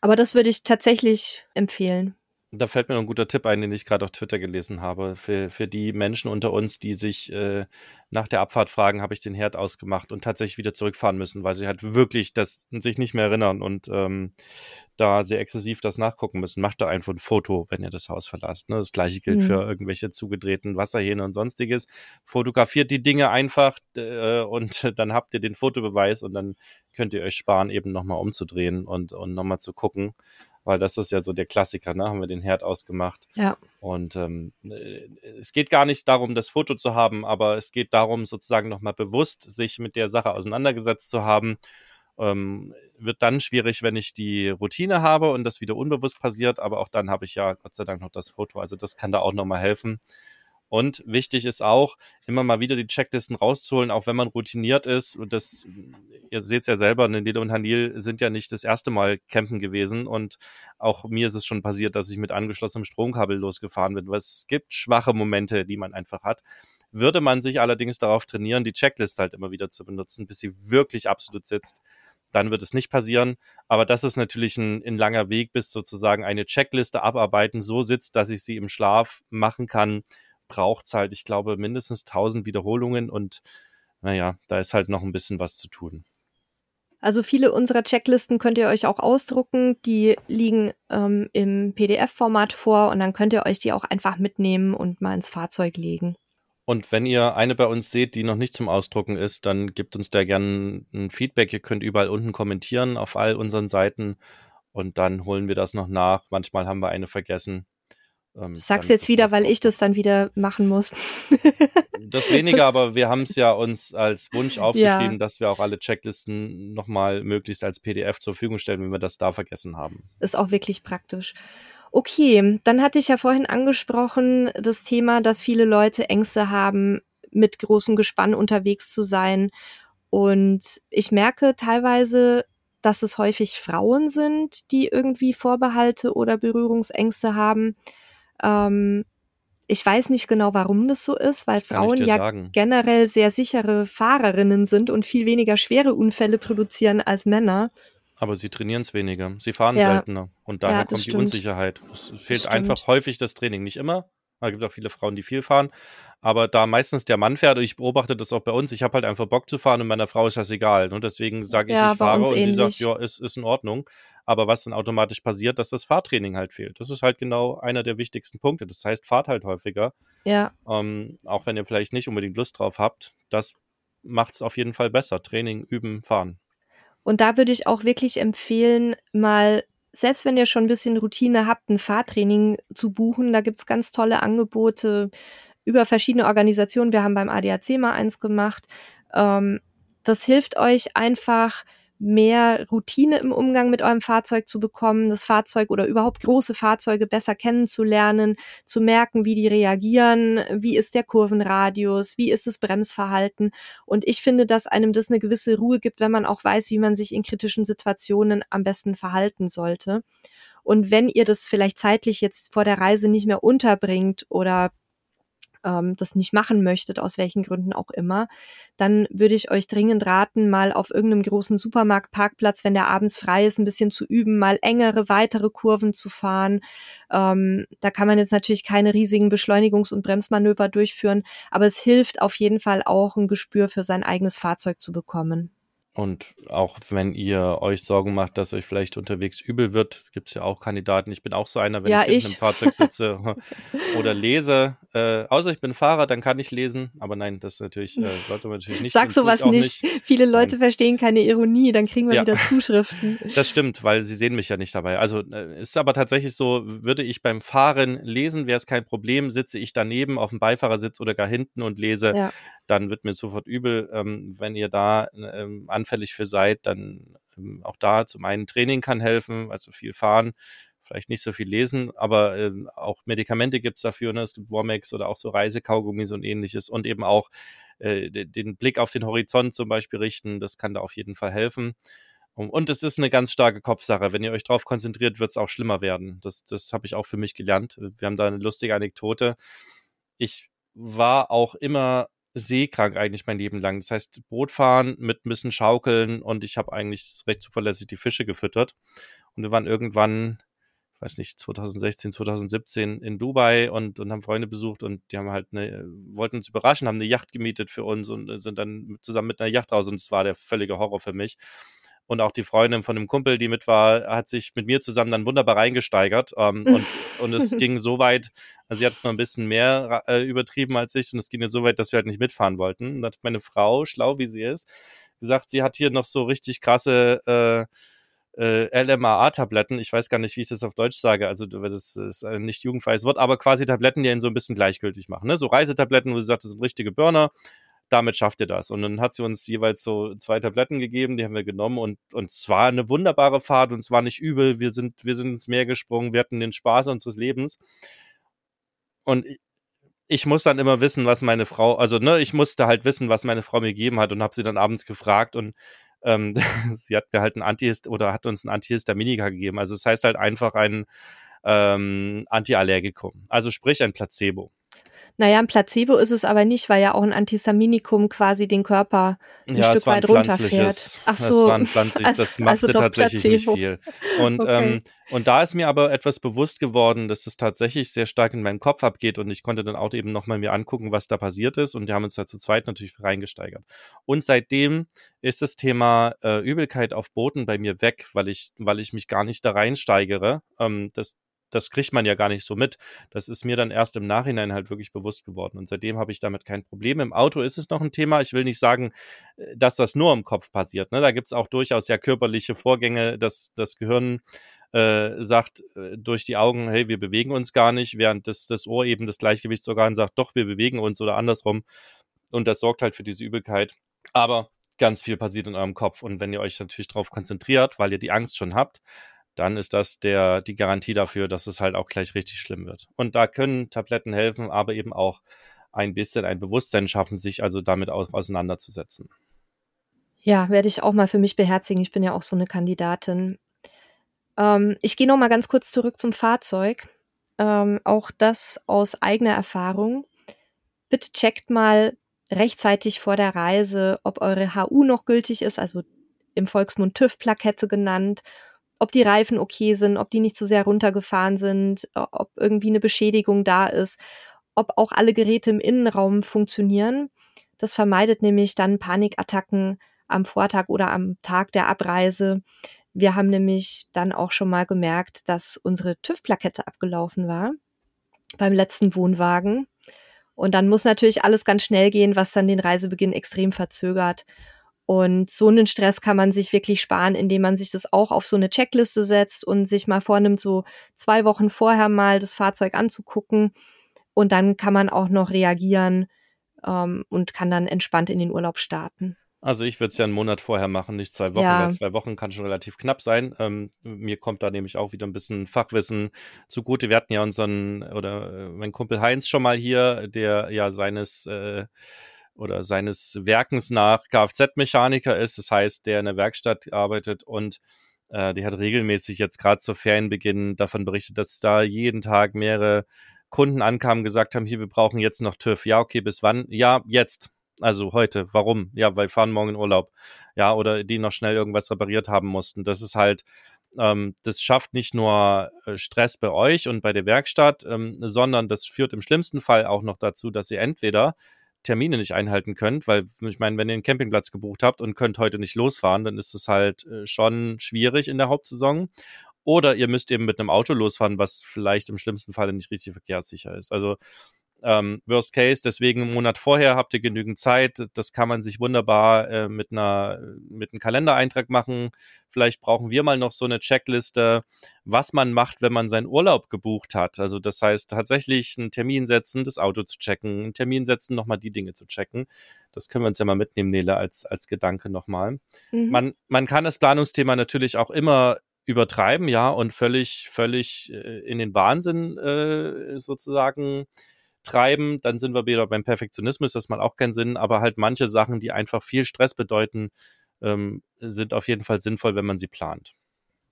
Aber das würde ich tatsächlich empfehlen. Da fällt mir noch ein guter Tipp ein, den ich gerade auf Twitter gelesen habe. Für, für die Menschen unter uns, die sich äh, nach der Abfahrt fragen, habe ich den Herd ausgemacht und tatsächlich wieder zurückfahren müssen, weil sie halt wirklich das sich nicht mehr erinnern und ähm, da sehr exklusiv das nachgucken müssen. Macht da einfach ein Foto, wenn ihr das Haus verlasst. Ne? Das gleiche gilt mhm. für irgendwelche zugedrehten Wasserhähne und sonstiges. Fotografiert die Dinge einfach äh, und dann habt ihr den Fotobeweis und dann könnt ihr euch sparen, eben nochmal umzudrehen und, und nochmal zu gucken weil das ist ja so der Klassiker, ne? Haben wir den Herd ausgemacht. Ja. Und ähm, äh, es geht gar nicht darum, das Foto zu haben, aber es geht darum, sozusagen nochmal bewusst sich mit der Sache auseinandergesetzt zu haben. Ähm, wird dann schwierig, wenn ich die Routine habe und das wieder unbewusst passiert, aber auch dann habe ich ja Gott sei Dank noch das Foto. Also das kann da auch nochmal helfen. Und wichtig ist auch, immer mal wieder die Checklisten rauszuholen, auch wenn man routiniert ist. Und das, ihr seht es ja selber, Nele und Hanil sind ja nicht das erste Mal campen gewesen. Und auch mir ist es schon passiert, dass ich mit angeschlossenem Stromkabel losgefahren bin. es gibt schwache Momente, die man einfach hat. Würde man sich allerdings darauf trainieren, die Checkliste halt immer wieder zu benutzen, bis sie wirklich absolut sitzt, dann wird es nicht passieren. Aber das ist natürlich ein, ein langer Weg, bis sozusagen eine Checkliste abarbeiten so sitzt, dass ich sie im Schlaf machen kann braucht es halt, ich glaube, mindestens 1000 Wiederholungen und naja, da ist halt noch ein bisschen was zu tun. Also viele unserer Checklisten könnt ihr euch auch ausdrucken. Die liegen ähm, im PDF-Format vor und dann könnt ihr euch die auch einfach mitnehmen und mal ins Fahrzeug legen. Und wenn ihr eine bei uns seht, die noch nicht zum Ausdrucken ist, dann gebt uns da gerne ein Feedback. Ihr könnt überall unten kommentieren auf all unseren Seiten und dann holen wir das noch nach. Manchmal haben wir eine vergessen. Ähm, Sag's jetzt wieder, weil ich das dann wieder machen muss. das weniger, aber wir haben es ja uns als Wunsch aufgeschrieben, ja. dass wir auch alle Checklisten nochmal möglichst als PDF zur Verfügung stellen, wenn wir das da vergessen haben. Ist auch wirklich praktisch. Okay, dann hatte ich ja vorhin angesprochen, das Thema, dass viele Leute Ängste haben, mit großem Gespann unterwegs zu sein. Und ich merke teilweise, dass es häufig Frauen sind, die irgendwie Vorbehalte oder Berührungsängste haben. Ähm, ich weiß nicht genau, warum das so ist, weil Frauen ja sagen. generell sehr sichere Fahrerinnen sind und viel weniger schwere Unfälle produzieren als Männer. Aber sie trainieren es weniger. Sie fahren ja. seltener. Und daher ja, kommt stimmt. die Unsicherheit. Es fehlt einfach häufig das Training. Nicht immer, es gibt auch viele Frauen, die viel fahren. Aber da meistens der Mann fährt, und ich beobachte das auch bei uns, ich habe halt einfach Bock zu fahren und meiner Frau ist das egal. Und deswegen sage ich, ja, ich fahre und ähnlich. sie sagt, ja, ist, ist in Ordnung. Aber was dann automatisch passiert, dass das Fahrtraining halt fehlt. Das ist halt genau einer der wichtigsten Punkte. Das heißt, fahrt halt häufiger. Ja. Ähm, auch wenn ihr vielleicht nicht unbedingt Lust drauf habt, das macht es auf jeden Fall besser. Training, üben, fahren. Und da würde ich auch wirklich empfehlen, mal selbst wenn ihr schon ein bisschen Routine habt, ein Fahrtraining zu buchen, da gibt's ganz tolle Angebote über verschiedene Organisationen. Wir haben beim ADAC mal eins gemacht. Ähm, das hilft euch einfach, mehr Routine im Umgang mit eurem Fahrzeug zu bekommen, das Fahrzeug oder überhaupt große Fahrzeuge besser kennenzulernen, zu merken, wie die reagieren, wie ist der Kurvenradius, wie ist das Bremsverhalten. Und ich finde, dass einem das eine gewisse Ruhe gibt, wenn man auch weiß, wie man sich in kritischen Situationen am besten verhalten sollte. Und wenn ihr das vielleicht zeitlich jetzt vor der Reise nicht mehr unterbringt oder ähm, das nicht machen möchtet, aus welchen Gründen auch immer, dann würde ich euch dringend raten, mal auf irgendeinem großen Supermarktparkplatz, wenn der abends frei ist, ein bisschen zu üben, mal engere, weitere Kurven zu fahren. Ähm, da kann man jetzt natürlich keine riesigen Beschleunigungs- und Bremsmanöver durchführen, aber es hilft auf jeden Fall auch, ein Gespür für sein eigenes Fahrzeug zu bekommen. Und auch wenn ihr euch Sorgen macht, dass euch vielleicht unterwegs übel wird, gibt es ja auch Kandidaten. Ich bin auch so einer, wenn Ja, ich in ich. einem Fahrzeug sitze oder lese. Äh, außer ich bin Fahrer, dann kann ich lesen. Aber nein, das natürlich, äh, sollte man natürlich nicht Sag sowas ich auch nicht. Viele Leute verstehen keine Ironie, dann kriegen wir Ja. wieder Zuschriften. Das stimmt, weil sie sehen mich ja nicht dabei. Also äh, ist aber tatsächlich so, würde ich beim Fahren lesen, wäre es kein Problem. Sitze ich daneben auf dem Beifahrersitz oder gar hinten und lese, Ja. dann wird mir sofort übel. Ähm, wenn ihr da ähm, anfällig für seid, dann ähm, auch da zum einen Training kann helfen, also viel fahren, vielleicht nicht so viel lesen, aber ähm, auch Medikamente gibt's dafür, ne? es gibt Wormex oder auch so Reisekaugummis und ähnliches und eben auch äh, de- den Blick auf den Horizont zum Beispiel richten, das kann da auf jeden Fall helfen. Und- Und es ist eine ganz starke Kopfsache. Wenn ihr euch darauf konzentriert, wird es auch schlimmer werden. Das, das habe ich auch für mich gelernt. Wir haben da eine lustige Anekdote. Ich war auch immer seekrank eigentlich mein Leben lang. Das heißt, Boot fahren mit ein bisschen Schaukeln und ich habe eigentlich recht zuverlässig die Fische gefüttert. Und wir waren irgendwann, ich weiß nicht, 2016, 2017 in Dubai und, und haben Freunde besucht und die haben halt eine, wollten uns überraschen, haben eine Yacht gemietet für uns und sind dann zusammen mit einer Yacht raus und es war der völlige Horror für mich. Und auch die Freundin von dem Kumpel, die mit war, hat sich mit mir zusammen dann wunderbar reingesteigert. Ähm, und, und es ging so weit, also sie hat es noch ein bisschen mehr äh, übertrieben als ich und es ging ja so weit, dass wir halt nicht mitfahren wollten. Und dann hat meine Frau, schlau wie sie ist, gesagt, sie hat hier noch so richtig krasse äh, äh, LMAA-Tabletten. Ich weiß gar nicht, wie ich das auf Deutsch sage. Also das ist ein nicht jugendfreies Wort, aber quasi Tabletten, die ihn so ein bisschen gleichgültig machen. Ne? So Reisetabletten, wo sie sagt, das sind richtige Burner. Damit schafft ihr das. Und dann hat sie uns jeweils so zwei Tabletten gegeben, die haben wir genommen und, und es war eine wunderbare Fahrt und es war nicht übel. Wir sind, wir sind ins Meer gesprungen, wir hatten den Spaß unseres Lebens. Und ich- muss dann immer wissen, was meine Frau, also ne, ich musste halt wissen, was meine Frau mir gegeben hat und habe sie dann abends gefragt und ähm, sie hat mir halt ein Antihist oder hat uns ein Antihistaminika gegeben. Also das heißt halt einfach ein ähm, Antiallergikum. Also sprich ein Placebo. Naja, ein Placebo ist es aber nicht, weil ja auch ein Antihistaminikum quasi den Körper ein ja, Stück es war ein weit runterfährt. Ach so. war ein pflanzliches, Also- das machte also doch tatsächlich Placebo. nicht viel. Und, Okay. ähm, und da ist mir aber etwas bewusst geworden, dass es tatsächlich sehr stark in meinem Kopf abgeht und ich konnte dann auch eben nochmal mir angucken, was da passiert ist und wir haben uns da zu zweit natürlich reingesteigert. Und seitdem ist das Thema äh, Übelkeit auf Booten bei mir weg, weil ich, weil ich mich gar nicht da reinsteigere. Ähm, das, das kriegt man ja gar nicht so mit. Das ist mir dann erst im Nachhinein halt wirklich bewusst geworden. Und seitdem habe ich damit kein Problem. Im Auto ist es noch ein Thema. Ich will nicht sagen, äh, dass das nur im Kopf passiert. Ne? Da gibt's auch durchaus ja körperliche Vorgänge, dass das Gehirn äh, sagt äh, durch die Augen, hey, wir bewegen uns gar nicht, während das, das Ohr eben das Gleichgewichtsorgan sagt, doch, wir bewegen uns oder andersrum. Und das sorgt halt für diese Übelkeit. Aber ganz viel passiert in eurem Kopf. Und wenn ihr euch natürlich darauf konzentriert, weil ihr die Angst schon habt, dann ist das der, die Garantie dafür, dass es halt auch gleich richtig schlimm wird. Und da können Tabletten helfen, aber eben auch ein bisschen ein Bewusstsein schaffen, sich also damit au auseinanderzusetzen. Ja, werde ich auch mal für mich beherzigen. Ich bin ja auch so eine Kandidatin. Ähm, ich gehe noch mal ganz kurz zurück zum Fahrzeug. Ähm, auch das aus eigener Erfahrung. Bitte checkt mal rechtzeitig vor der Reise, ob eure HU noch gültig ist, also im Volksmund TÜV-Plakette genannt, ob die Reifen okay sind, ob die nicht zu sehr runtergefahren sind, ob irgendwie eine Beschädigung da ist, ob auch alle Geräte im Innenraum funktionieren. Das vermeidet nämlich dann Panikattacken am Vortag oder am Tag der Abreise. Wir haben nämlich dann auch schon mal gemerkt, dass unsere TÜV-Plakette abgelaufen war beim letzten Wohnwagen. Und dann muss natürlich alles ganz schnell gehen, was dann den Reisebeginn extrem verzögert. Und so einen Stress kann man sich wirklich sparen, indem man sich das auch auf so eine Checkliste setzt und sich mal vornimmt, so zwei Wochen vorher mal das Fahrzeug anzugucken. Und dann kann man auch noch reagieren ähm, und kann dann entspannt in den Urlaub starten. Also ich würde es ja einen Monat vorher machen, nicht zwei Wochen, Ja. weil zwei Wochen kann schon relativ knapp sein. Ähm, mir kommt da nämlich auch wieder ein bisschen Fachwissen zugute. Wir hatten ja unseren, oder äh, mein Kumpel Heinz schon mal hier, der ja seines äh, oder seines Werkens nach Kfz-Mechaniker ist. Das heißt, der in der Werkstatt arbeitet und äh, die hat regelmäßig jetzt gerade zur Ferienbeginn davon berichtet, dass da jeden Tag mehrere Kunden ankamen, gesagt haben, hier, wir brauchen jetzt noch TÜV. Ja, okay, bis wann? Ja, jetzt. Also heute. Warum? Ja, weil wir fahren morgen in Urlaub. Ja, oder die noch schnell irgendwas repariert haben mussten. Das ist halt, ähm, das schafft nicht nur äh, Stress bei euch und bei der Werkstatt, ähm, sondern das führt im schlimmsten Fall auch noch dazu, dass ihr entweder Termine nicht einhalten könnt, weil ich meine, wenn ihr einen Campingplatz gebucht habt und könnt heute nicht losfahren, dann ist es halt äh, schon schwierig in der Hauptsaison. Oder ihr müsst eben mit einem Auto losfahren, was vielleicht im schlimmsten Fall nicht richtig verkehrssicher ist. Also ähm, Worst Case, deswegen einen Monat vorher habt ihr genügend Zeit. Das kann man sich wunderbar äh, mit einer mit einem Kalendereintrag machen. Vielleicht brauchen wir mal noch so eine Checkliste, was man macht, wenn man seinen Urlaub gebucht hat. Also das heißt tatsächlich einen Termin setzen, das Auto zu checken, einen Termin setzen, nochmal die Dinge zu checken. Das können wir uns ja mal mitnehmen, Nele, als als Gedanke nochmal. Mhm. Man man kann das Planungsthema natürlich auch immer übertreiben, ja, und völlig, völlig äh, in den Wahnsinn äh, sozusagen treiben, dann sind wir wieder beim Perfektionismus, das macht auch keinen Sinn, aber halt manche Sachen, die einfach viel Stress bedeuten, ähm, sind auf jeden Fall sinnvoll, wenn man sie plant.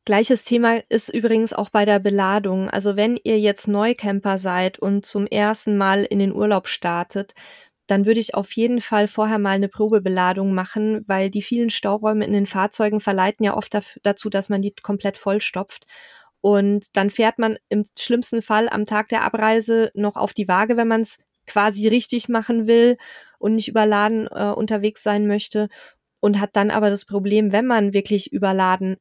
Gleiches Thema ist übrigens auch bei der Beladung. Also wenn ihr jetzt Neucamper seid und zum ersten Mal in den Urlaub startet, dann würde ich auf jeden Fall vorher mal eine Probebeladung machen, weil die vielen Stauräume in den Fahrzeugen verleiten ja oft dazu, dass man die komplett vollstopft. Und dann fährt man im schlimmsten Fall am Tag der Abreise noch auf die Waage, wenn man es quasi richtig machen will und nicht überladen äh, unterwegs sein möchte. Und hat dann aber das Problem, wenn man wirklich überladen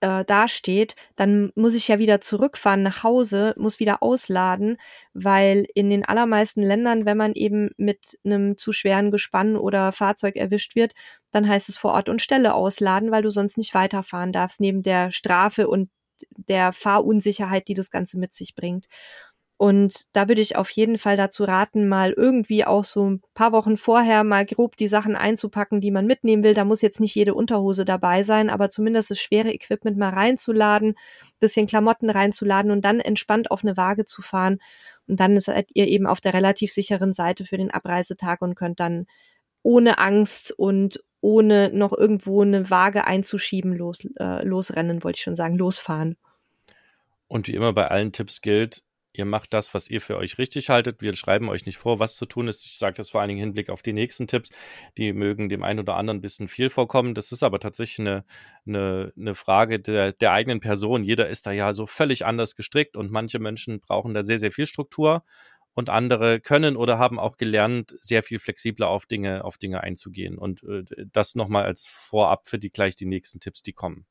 äh, dasteht, dann muss ich ja wieder zurückfahren nach Hause, muss wieder ausladen, weil in den allermeisten Ländern, wenn man eben mit einem zu schweren Gespann oder Fahrzeug erwischt wird, dann heißt es vor Ort und Stelle ausladen, weil du sonst nicht weiterfahren darfst, neben der Strafe und der Fahrunsicherheit, die das Ganze mit sich bringt. Und da würde ich auf jeden Fall dazu raten, mal irgendwie auch so ein paar Wochen vorher mal grob die Sachen einzupacken, die man mitnehmen will. Da muss jetzt nicht jede Unterhose dabei sein, aber zumindest das schwere Equipment mal reinzuladen, bisschen Klamotten reinzuladen und dann entspannt auf eine Waage zu fahren. Und dann seid ihr eben auf der relativ sicheren Seite für den Abreisetag und könnt dann ohne Angst und ohne noch irgendwo eine Waage einzuschieben, los, äh, losrennen, wollte ich schon sagen, losfahren. Und wie immer bei allen Tipps gilt, ihr macht das, was ihr für euch richtig haltet. Wir schreiben euch nicht vor, was zu tun ist. Ich sage das vor allen Dingen im Hinblick auf die nächsten Tipps. Die mögen dem einen oder anderen ein bisschen viel vorkommen. Das ist aber tatsächlich eine, eine, eine Frage der, der eigenen Person. Jeder ist da ja so völlig anders gestrickt und manche Menschen brauchen da sehr, sehr viel Struktur und andere können oder haben auch gelernt, sehr viel flexibler auf Dinge, auf Dinge einzugehen. Und äh, das nochmal als Vorab für die gleich die nächsten Tipps, die kommen.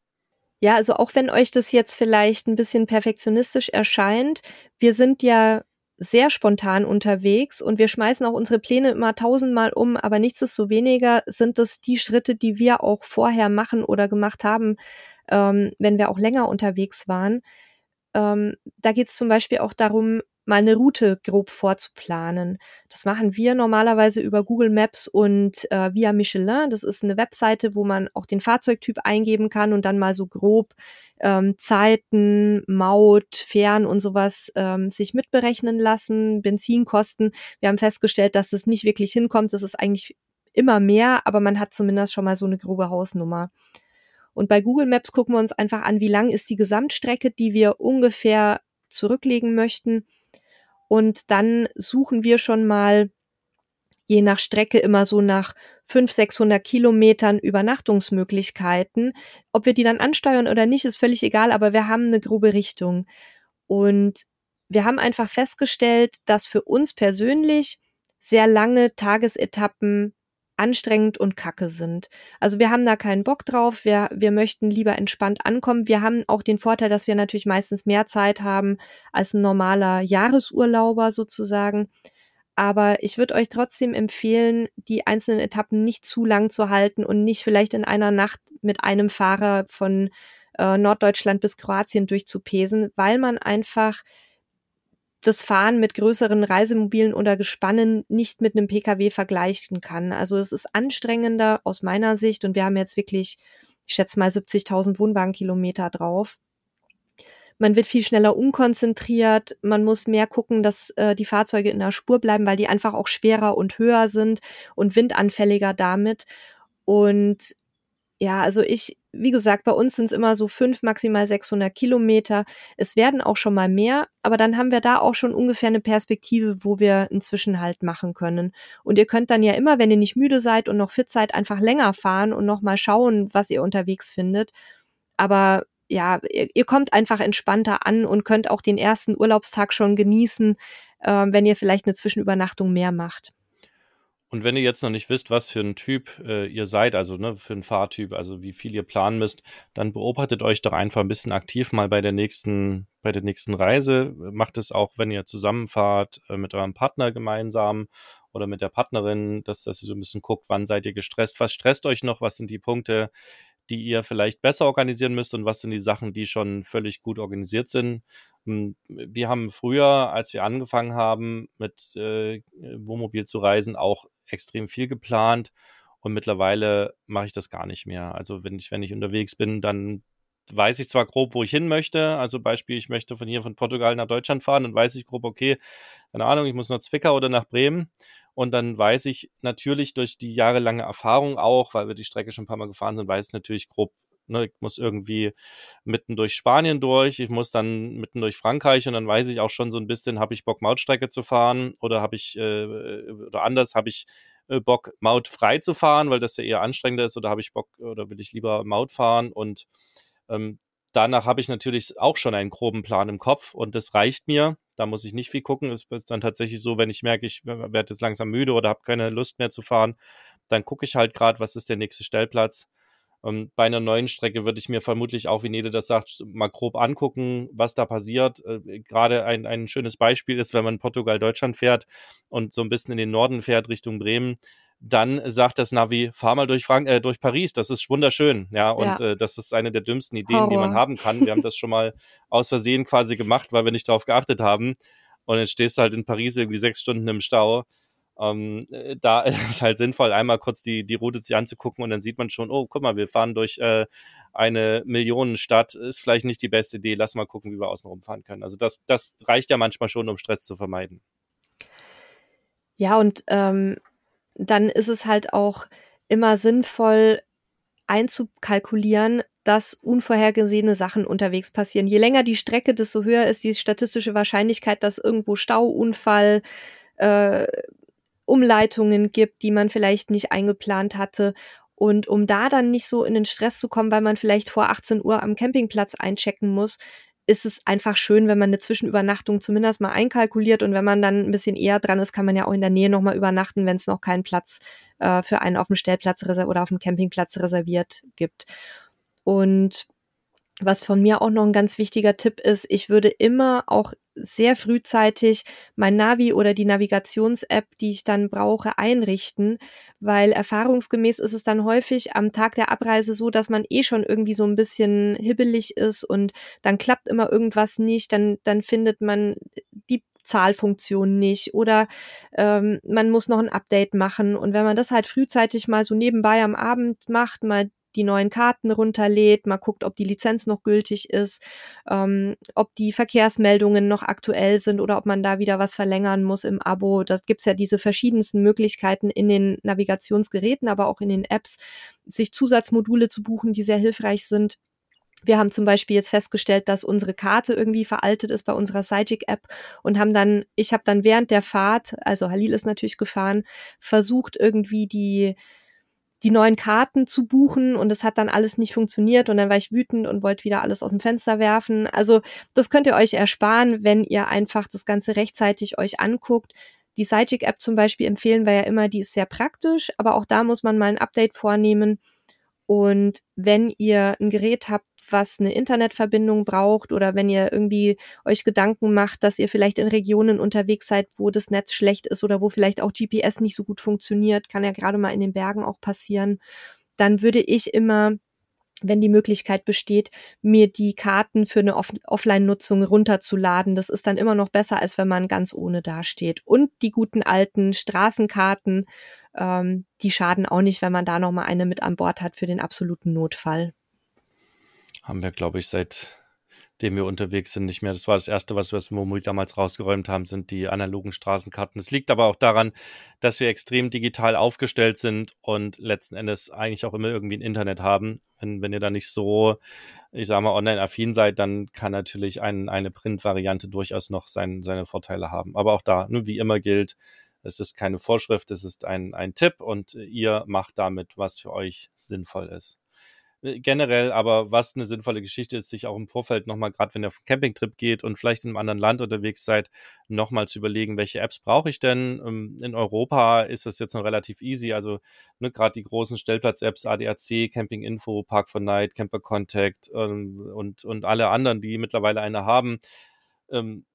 Ja, also auch wenn euch das jetzt vielleicht ein bisschen perfektionistisch erscheint, wir sind ja sehr spontan unterwegs und wir schmeißen auch unsere Pläne immer tausendmal um, aber nichtsdestoweniger sind das die Schritte, die wir auch vorher machen oder gemacht haben, ähm, wenn wir auch länger unterwegs waren. Ähm, da geht es zum Beispiel auch darum, mal eine Route grob vorzuplanen. Das machen wir normalerweise über Google Maps und äh, via Michelin. Das ist eine Webseite, wo man auch den Fahrzeugtyp eingeben kann und dann mal so grob ähm, Zeiten, Maut, Fähren und sowas ähm, sich mitberechnen lassen, Benzinkosten. Wir haben festgestellt, dass es nicht wirklich hinkommt. Das ist eigentlich immer mehr, aber man hat zumindest schon mal so eine grobe Hausnummer. Und bei Google Maps gucken wir uns einfach an, wie lang ist die Gesamtstrecke, die wir ungefähr zurücklegen möchten und dann suchen wir schon mal je nach Strecke immer so nach 500, 600 Kilometern Übernachtungsmöglichkeiten. Ob wir die dann ansteuern oder nicht, ist völlig egal, aber wir haben eine grobe Richtung. Und wir haben einfach festgestellt, dass für uns persönlich sehr lange Tagesetappen anstrengend und kacke sind. Also wir haben da keinen Bock drauf. Wir, wir möchten lieber entspannt ankommen. Wir haben auch den Vorteil, dass wir natürlich meistens mehr Zeit haben als ein normaler Jahresurlauber sozusagen. Aber ich würde euch trotzdem empfehlen, die einzelnen Etappen nicht zu lang zu halten und nicht vielleicht in einer Nacht mit einem Fahrer von äh, Norddeutschland bis Kroatien durchzupesen, weil man einfach das Fahren mit größeren Reisemobilen oder Gespannen nicht mit einem Pkw vergleichen kann. Also es ist anstrengender aus meiner Sicht und wir haben jetzt wirklich, ich schätze mal 70.000 Wohnwagenkilometer drauf. Man wird viel schneller unkonzentriert. Man muss mehr gucken, dass äh, die Fahrzeuge in der Spur bleiben, weil die einfach auch schwerer und höher sind und windanfälliger damit. Und Ja, also ich, wie gesagt, bei uns sind es immer so fünf, maximal 600 Kilometer. Es werden auch schon mal mehr, aber dann haben wir da auch schon ungefähr eine Perspektive, wo wir einen Zwischenhalt machen können. Und ihr könnt dann ja immer, wenn ihr nicht müde seid und noch fit seid, einfach länger fahren und noch mal schauen, was ihr unterwegs findet. Aber ja, ihr, ihr kommt einfach entspannter an und könnt auch den ersten Urlaubstag schon genießen, äh, wenn ihr vielleicht eine Zwischenübernachtung mehr macht. Und wenn ihr jetzt noch nicht wisst, was für ein Typ äh, ihr seid, also ne, für ein Fahrtyp, also wie viel ihr planen müsst, dann beobachtet euch doch einfach ein bisschen aktiv mal bei der nächsten, bei der nächsten Reise. Macht es auch, wenn ihr zusammenfahrt äh, mit eurem Partner gemeinsam oder mit der Partnerin, dass, dass ihr so ein bisschen guckt, wann seid ihr gestresst, was stresst euch noch, was sind die Punkte, die ihr vielleicht besser organisieren müsst und was sind die Sachen, die schon völlig gut organisiert sind. Hm, wir haben früher, als wir angefangen haben, mit äh, Wohnmobil zu reisen, auch extrem viel geplant und mittlerweile mache ich das gar nicht mehr. Also wenn ich, wenn ich unterwegs bin, dann weiß ich zwar grob, wo ich hin möchte. Also Beispiel, ich möchte von hier von Portugal nach Deutschland fahren, dann weiß ich grob, okay, keine Ahnung, ich muss nach Zwickau oder nach Bremen. Und dann weiß ich natürlich durch die jahrelange Erfahrung auch, weil wir die Strecke schon ein paar Mal gefahren sind, weiß ich natürlich grob, ne, ich muss irgendwie mitten durch Spanien durch, ich muss dann mitten durch Frankreich und dann weiß ich auch schon so ein bisschen, habe ich Bock, Mautstrecke zu fahren oder habe ich, äh, oder anders, habe ich äh, Bock, Maut frei zu fahren, weil das ja eher anstrengender ist oder habe ich Bock oder will ich lieber Maut fahren und ähm, danach habe ich natürlich auch schon einen groben Plan im Kopf und das reicht mir. Da muss ich nicht viel gucken. Es ist dann tatsächlich so, wenn ich merke, ich werde jetzt langsam müde oder habe keine Lust mehr zu fahren, dann gucke ich halt gerade, was ist der nächste Stellplatz. Und ähm, bei einer neuen Strecke würde ich mir vermutlich auch, wie Nede das sagt, mal grob angucken, was da passiert. Äh, gerade ein, ein schönes Beispiel ist, wenn man Portugal-Deutschland fährt und so ein bisschen in den Norden fährt, Richtung Bremen, dann sagt das Navi, fahr mal durch Frank äh, durch Paris, das ist wunderschön, ja, und ja. Äh, das ist eine der dümmsten Ideen, Horror. die man haben kann. Wir haben das schon mal aus Versehen quasi gemacht, weil wir nicht darauf geachtet haben. Und jetzt stehst du halt in Paris irgendwie sechs Stunden im Stau. Ähm, äh, da ist halt sinnvoll, einmal kurz die, die Route sich anzugucken und dann sieht man schon, oh, guck mal, wir fahren durch äh, eine Millionenstadt, ist vielleicht nicht die beste Idee, lass mal gucken, wie wir außen rumfahren können. Also das, das reicht ja manchmal schon, um Stress zu vermeiden. Ja, und ähm, dann ist es halt auch immer sinnvoll einzukalkulieren, dass unvorhergesehene Sachen unterwegs passieren. Je länger die Strecke, desto höher ist die statistische Wahrscheinlichkeit, dass irgendwo Stauunfall, äh, Umleitungen gibt, die man vielleicht nicht eingeplant hatte. Und um da dann nicht so in den Stress zu kommen, weil man vielleicht vor 18 Uhr am Campingplatz einchecken muss, ist es einfach schön, wenn man eine Zwischenübernachtung zumindest mal einkalkuliert und wenn man dann ein bisschen eher dran ist, kann man ja auch in der Nähe nochmal übernachten, wenn es noch keinen Platz äh, für einen auf dem Stellplatz oder auf dem Campingplatz reserviert gibt. Und was von mir auch noch ein ganz wichtiger Tipp ist, ich würde immer auch sehr frühzeitig mein Navi oder die Navigations-App, die ich dann brauche, einrichten, weil erfahrungsgemäß ist es dann häufig am Tag der Abreise so, dass man eh schon irgendwie so ein bisschen hibbelig ist und dann klappt immer irgendwas nicht, dann, dann findet man die Zahlfunktion nicht oder ähm, man muss noch ein Update machen. Und wenn man das halt frühzeitig mal so nebenbei am Abend macht, mal die neuen Karten runterlädt, mal guckt, ob die Lizenz noch gültig ist, ähm, ob die Verkehrsmeldungen noch aktuell sind oder ob man da wieder was verlängern muss im Abo. Da gibt's ja diese verschiedensten Möglichkeiten in den Navigationsgeräten, aber auch in den Apps, sich Zusatzmodule zu buchen, die sehr hilfreich sind. Wir haben zum Beispiel jetzt festgestellt, dass unsere Karte irgendwie veraltet ist bei unserer Sidekick-App und haben dann, ich habe dann während der Fahrt, also Halil ist natürlich gefahren, versucht irgendwie die die neuen Karten zu buchen und es hat dann alles nicht funktioniert und dann war ich wütend und wollte wieder alles aus dem Fenster werfen. Also das könnt ihr euch ersparen, wenn ihr einfach das Ganze rechtzeitig euch anguckt. Die Sidekick-App zum Beispiel empfehlen wir ja immer, die ist sehr praktisch, aber auch da muss man mal ein Update vornehmen. Und wenn ihr ein Gerät habt, was eine Internetverbindung braucht oder wenn ihr irgendwie euch Gedanken macht, dass ihr vielleicht in Regionen unterwegs seid, wo das Netz schlecht ist oder wo vielleicht auch GPS nicht so gut funktioniert, kann ja gerade mal in den Bergen auch passieren, dann würde ich immer wenn die Möglichkeit besteht, mir die Karten für eine Off Offline-Nutzung runterzuladen. Das ist dann immer noch besser, als wenn man ganz ohne dasteht. Und die guten alten Straßenkarten, ähm, die schaden auch nicht, wenn man da noch mal eine mit an Bord hat für den absoluten Notfall haben wir, glaube ich, seit dem wir unterwegs sind, nicht mehr. Das war das Erste, was wir Wohnmobil damals rausgeräumt haben, sind die analogen Straßenkarten. Es liegt aber auch daran, dass wir extrem digital aufgestellt sind und letzten Endes eigentlich auch immer irgendwie ein Internet haben. Wenn, wenn ihr da nicht so, ich sag mal, online-affin seid, dann kann natürlich ein, eine Print-Variante durchaus noch sein, seine Vorteile haben. Aber auch da, nur wie immer gilt, es ist keine Vorschrift, es ist ein, ein Tipp und ihr macht damit, was für euch sinnvoll ist. Äh, generell, aber was eine sinnvolle Geschichte ist, sich auch im Vorfeld nochmal, gerade wenn ihr auf einen Campingtrip geht und vielleicht in einem anderen Land unterwegs seid, nochmal zu überlegen, welche Apps brauche ich denn? Ähm, in Europa ist das jetzt noch relativ easy, also ne, gerade die großen Stellplatz-Apps, ADAC, Camping Info, Park for Night, Camper Contact ähm, und, und alle anderen, die mittlerweile eine haben, ähm,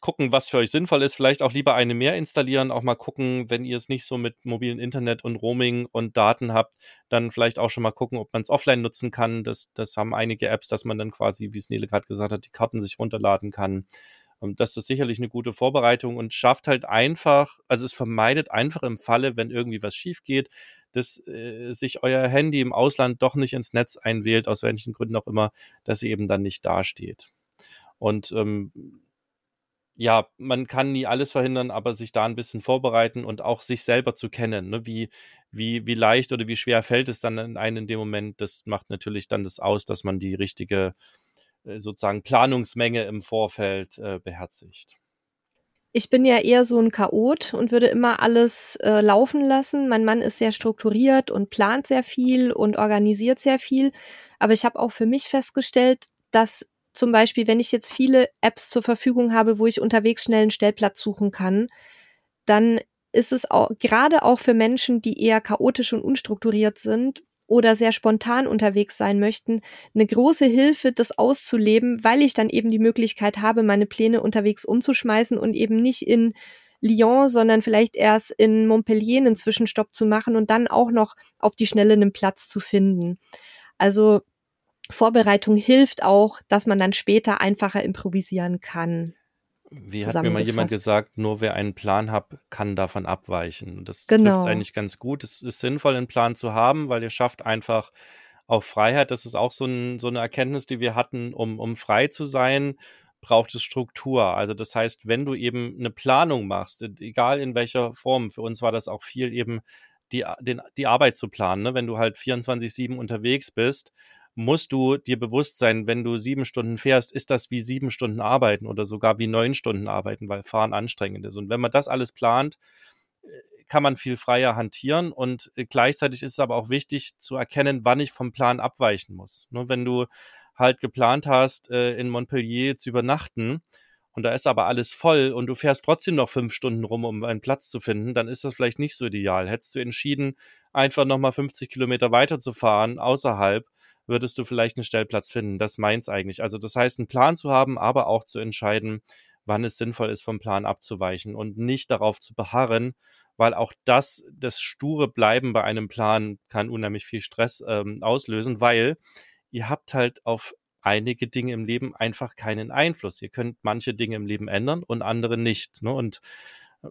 gucken, was für euch sinnvoll ist. Vielleicht auch lieber eine mehr installieren. Auch mal gucken, wenn ihr es nicht so mit mobilen Internet und Roaming und Daten habt, dann vielleicht auch schon mal gucken, ob man es offline nutzen kann. Das, das haben einige Apps, dass man dann quasi, wie es Nele gerade gesagt hat, die Karten sich runterladen kann. Und das ist sicherlich eine gute Vorbereitung und schafft halt einfach, also es vermeidet einfach im Falle, wenn irgendwie was schief geht, dass äh, sich euer Handy im Ausland doch nicht ins Netz einwählt, aus welchen Gründen auch immer, dass sie eben dann nicht dasteht. Und ähm, ja, man kann nie alles verhindern, aber sich da ein bisschen vorbereiten und auch sich selber zu kennen. Ne? Wie, wie, wie leicht oder wie schwer fällt es dann in einem in dem Moment? Das macht natürlich dann das aus, dass man die richtige äh, sozusagen Planungsmenge im Vorfeld äh, beherzigt. Ich bin ja eher so ein Chaot und würde immer alles äh, laufen lassen. Mein Mann ist sehr strukturiert und plant sehr viel und organisiert sehr viel. Aber ich habe auch für mich festgestellt, dass zum Beispiel, wenn ich jetzt viele Apps zur Verfügung habe, wo ich unterwegs schnell einen Stellplatz suchen kann, dann ist es auch gerade auch für Menschen, die eher chaotisch und unstrukturiert sind oder sehr spontan unterwegs sein möchten, eine große Hilfe, das auszuleben, weil ich dann eben die Möglichkeit habe, meine Pläne unterwegs umzuschmeißen und eben nicht in Lyon, sondern vielleicht erst in Montpellier einen Zwischenstopp zu machen und dann auch noch auf die Schnelle einen Platz zu finden. Also Vorbereitung hilft auch, dass man dann später einfacher improvisieren kann. Wie hat mir mal jemand gesagt, nur wer einen Plan hat, kann davon abweichen. Und das genau. trifft eigentlich ganz gut. Es ist sinnvoll, einen Plan zu haben, weil ihr schafft einfach auch Freiheit. Das ist auch so, ein, so eine Erkenntnis, die wir hatten, um, um frei zu sein, braucht es Struktur. Also das heißt, wenn du eben eine Planung machst, egal in welcher Form, für uns war das auch viel eben die, den, die Arbeit zu planen. Ne? Wenn du halt 24-7 unterwegs bist, musst du dir bewusst sein, wenn du sieben Stunden fährst, ist das wie sieben Stunden arbeiten oder sogar wie neun Stunden arbeiten, weil Fahren anstrengend ist. Und wenn man das alles plant, äh, kann man viel freier hantieren und äh, gleichzeitig ist es aber auch wichtig zu erkennen, wann ich vom Plan abweichen muss. Nur wenn du halt geplant hast, äh, in Montpellier zu übernachten, und da ist aber alles voll und du fährst trotzdem noch fünf Stunden rum, um einen Platz zu finden, dann ist das vielleicht nicht so ideal. Hättest du entschieden, einfach nochmal 50 Kilometer weiter zu fahren, außerhalb, würdest du vielleicht einen Stellplatz finden. Das meint's eigentlich. Also das heißt, einen Plan zu haben, aber auch zu entscheiden, wann es sinnvoll ist, vom Plan abzuweichen und nicht darauf zu beharren, weil auch das, das sture Bleiben bei einem Plan kann unheimlich viel Stress ähm, auslösen, weil ihr habt halt auf einige Dinge im Leben einfach keinen Einfluss. Ihr könnt manche Dinge im Leben ändern und andere nicht. Ne? Und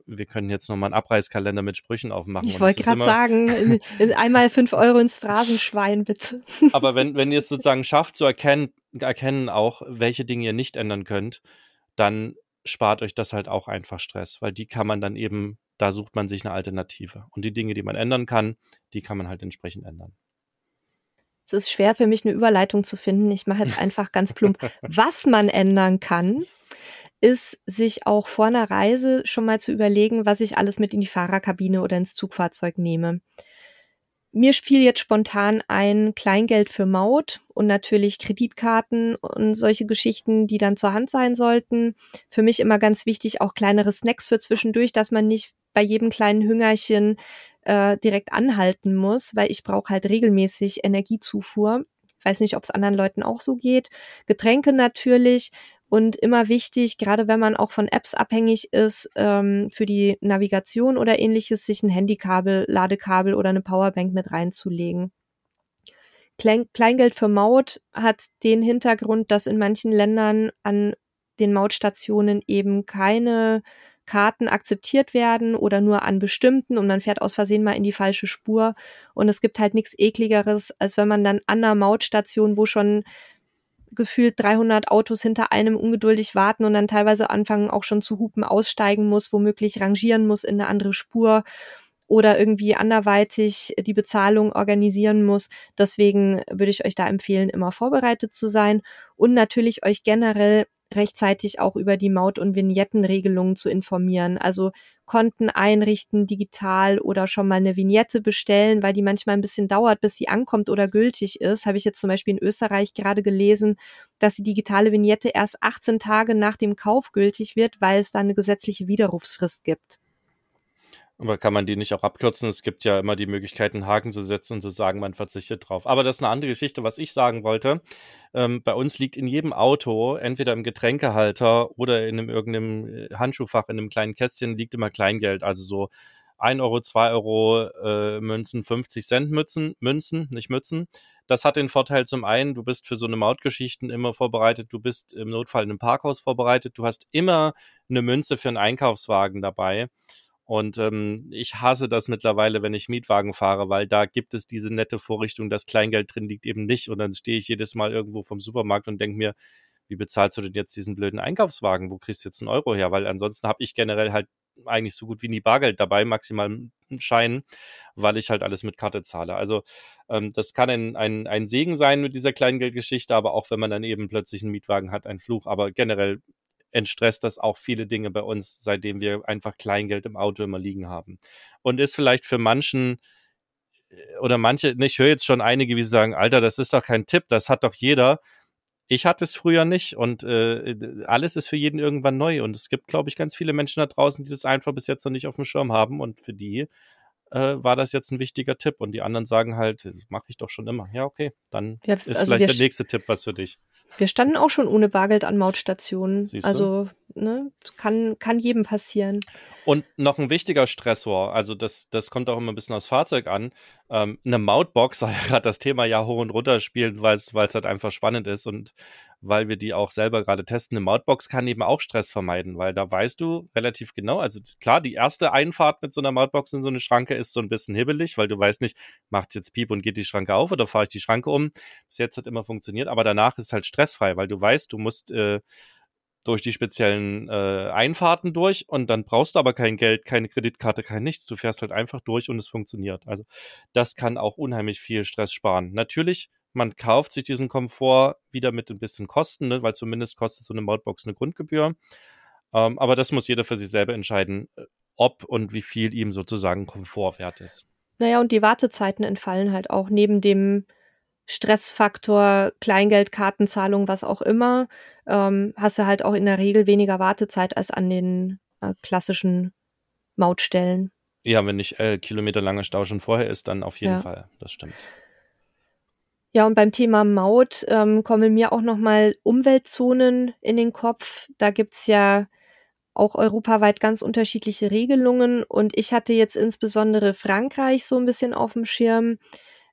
wir können jetzt nochmal einen Abreißkalender mit Sprüchen aufmachen. Ich wollte gerade sagen, in, in einmal fünf Euro ins Phrasenschwein, bitte. Aber wenn, wenn ihr es sozusagen schafft zu erkennen, erkennen auch, welche Dinge ihr nicht ändern könnt, dann spart euch das halt auch einfach Stress, weil die kann man dann eben, da sucht man sich eine Alternative. Und die Dinge, die man ändern kann, die kann man halt entsprechend ändern. Es ist schwer für mich, eine Überleitung zu finden. Ich mache jetzt einfach ganz plump, was man ändern kann ist, sich auch vor einer Reise schon mal zu überlegen, was ich alles mit in die Fahrerkabine oder ins Zugfahrzeug nehme. Mir fiel jetzt spontan ein Kleingeld für Maut und natürlich Kreditkarten und solche Geschichten, die dann zur Hand sein sollten. Für mich immer ganz wichtig, auch kleinere Snacks für zwischendurch, dass man nicht bei jedem kleinen Hüngerchen äh, direkt anhalten muss, weil ich brauche halt regelmäßig Energiezufuhr. Ich weiß nicht, ob es anderen Leuten auch so geht. Getränke natürlich, und immer wichtig, gerade wenn man auch von Apps abhängig ist, ähm, für die Navigation oder ähnliches, sich ein Handykabel, Ladekabel oder eine Powerbank mit reinzulegen. Klein Kleingeld für Maut hat den Hintergrund, dass in manchen Ländern an den Mautstationen eben keine Karten akzeptiert werden oder nur an bestimmten und man fährt aus Versehen mal in die falsche Spur. Und es gibt halt nichts ekligeres, als wenn man dann an einer Mautstation, wo schon gefühlt 300 Autos hinter einem ungeduldig warten und dann teilweise anfangen auch schon zu hupen, aussteigen muss, womöglich rangieren muss in eine andere Spur oder irgendwie anderweitig die Bezahlung organisieren muss. Deswegen würde ich euch da empfehlen, immer vorbereitet zu sein und natürlich euch generell rechtzeitig auch über die Maut- und Vignettenregelungen zu informieren. Also Konten einrichten digital oder schon mal eine Vignette bestellen, weil die manchmal ein bisschen dauert, bis sie ankommt oder gültig ist. Habe ich jetzt zum Beispiel in Österreich gerade gelesen, dass die digitale Vignette erst 18 Tage nach dem Kauf gültig wird, weil es da eine gesetzliche Widerrufsfrist gibt. Aber kann man die nicht auch abkürzen? Es gibt ja immer die Möglichkeit, einen Haken zu setzen und zu sagen, man verzichtet drauf. Aber das ist eine andere Geschichte, was ich sagen wollte. Ähm, bei uns liegt in jedem Auto, entweder im Getränkehalter oder in einem irgendeinem äh, Handschuhfach, in einem kleinen Kästchen, liegt immer Kleingeld. Also so 1 Euro, 2 Euro äh, Münzen, 50 Cent Münzen, Münzen, nicht Mützen. Das hat den Vorteil zum einen, du bist für so eine Mautgeschichten immer vorbereitet, du bist im Notfall in einem Parkhaus vorbereitet, du hast immer eine Münze für einen Einkaufswagen dabei. Und ähm, ich hasse das mittlerweile, wenn ich Mietwagen fahre, weil da gibt es diese nette Vorrichtung, dass Kleingeld drin liegt eben nicht. Und dann stehe ich jedes Mal irgendwo vom Supermarkt und denke mir, wie bezahlst du denn jetzt diesen blöden Einkaufswagen? Wo kriegst du jetzt einen Euro her? Weil ansonsten habe ich generell halt eigentlich so gut wie nie Bargeld dabei, maximal einen Schein, weil ich halt alles mit Karte zahle. Also ähm, das kann ein, ein, ein Segen sein mit dieser Kleingeldgeschichte, aber auch wenn man dann eben plötzlich einen Mietwagen hat, ein Fluch. Aber generell entstresst das auch viele Dinge bei uns, seitdem wir einfach Kleingeld im Auto immer liegen haben. Und ist vielleicht für manchen äh, oder manche, ich höre jetzt schon einige, wie sie sagen, Alter, das ist doch kein Tipp, das hat doch jeder. Ich hatte es früher nicht und äh, alles ist für jeden irgendwann neu. Und es gibt, glaube ich, ganz viele Menschen da draußen, die das einfach bis jetzt noch nicht auf dem Schirm haben. Und für die äh, war das jetzt ein wichtiger Tipp. Und die anderen sagen halt, das mache ich doch schon immer. Ja, okay, dann ja, ist also vielleicht der nächste Tipp was für dich. Wir standen auch schon ohne Bargeld an Mautstationen. Also, ne, kann, kann jedem passieren. Und noch ein wichtiger Stressor, also das, das kommt auch immer ein bisschen aufs Fahrzeug an. Ähm, eine Mautbox soll gerade das Thema ja hoch und runter spielen, weil es halt einfach spannend ist und weil wir die auch selber gerade testen. Eine Mautbox kann eben auch Stress vermeiden, weil da weißt du relativ genau, also klar, die erste Einfahrt mit so einer Mautbox in so eine Schranke ist so ein bisschen hibbelig, weil du weißt nicht, macht jetzt Piep und geht die Schranke auf oder fahre ich die Schranke um. Bis jetzt hat immer funktioniert, aber danach ist es halt stressfrei, weil du weißt, du musst äh, durch die speziellen äh, Einfahrten durch und dann brauchst du aber kein Geld, keine Kreditkarte, kein nichts. Du fährst halt einfach durch und es funktioniert. Also das kann auch unheimlich viel Stress sparen. Natürlich man kauft sich diesen Komfort wieder mit ein bisschen Kosten, ne, weil zumindest kostet so eine Mautbox eine Grundgebühr. Ähm, aber das muss jeder für sich selber entscheiden, äh, ob und wie viel ihm sozusagen Komfort wert ist. Naja, und die Wartezeiten entfallen halt auch neben dem Stressfaktor, Kleingeld, Kartenzahlung, was auch immer, ähm, hast du halt auch in der Regel weniger Wartezeit als an den äh, klassischen Mautstellen. Ja, wenn nicht äh, kilometerlanger Stau schon vorher ist, dann auf jeden ja. Fall. Das stimmt. Ja, und beim Thema Maut ähm, kommen mir auch nochmal Umweltzonen in den Kopf. Da gibt's ja auch europaweit ganz unterschiedliche Regelungen. Und ich hatte jetzt insbesondere Frankreich so ein bisschen auf dem Schirm,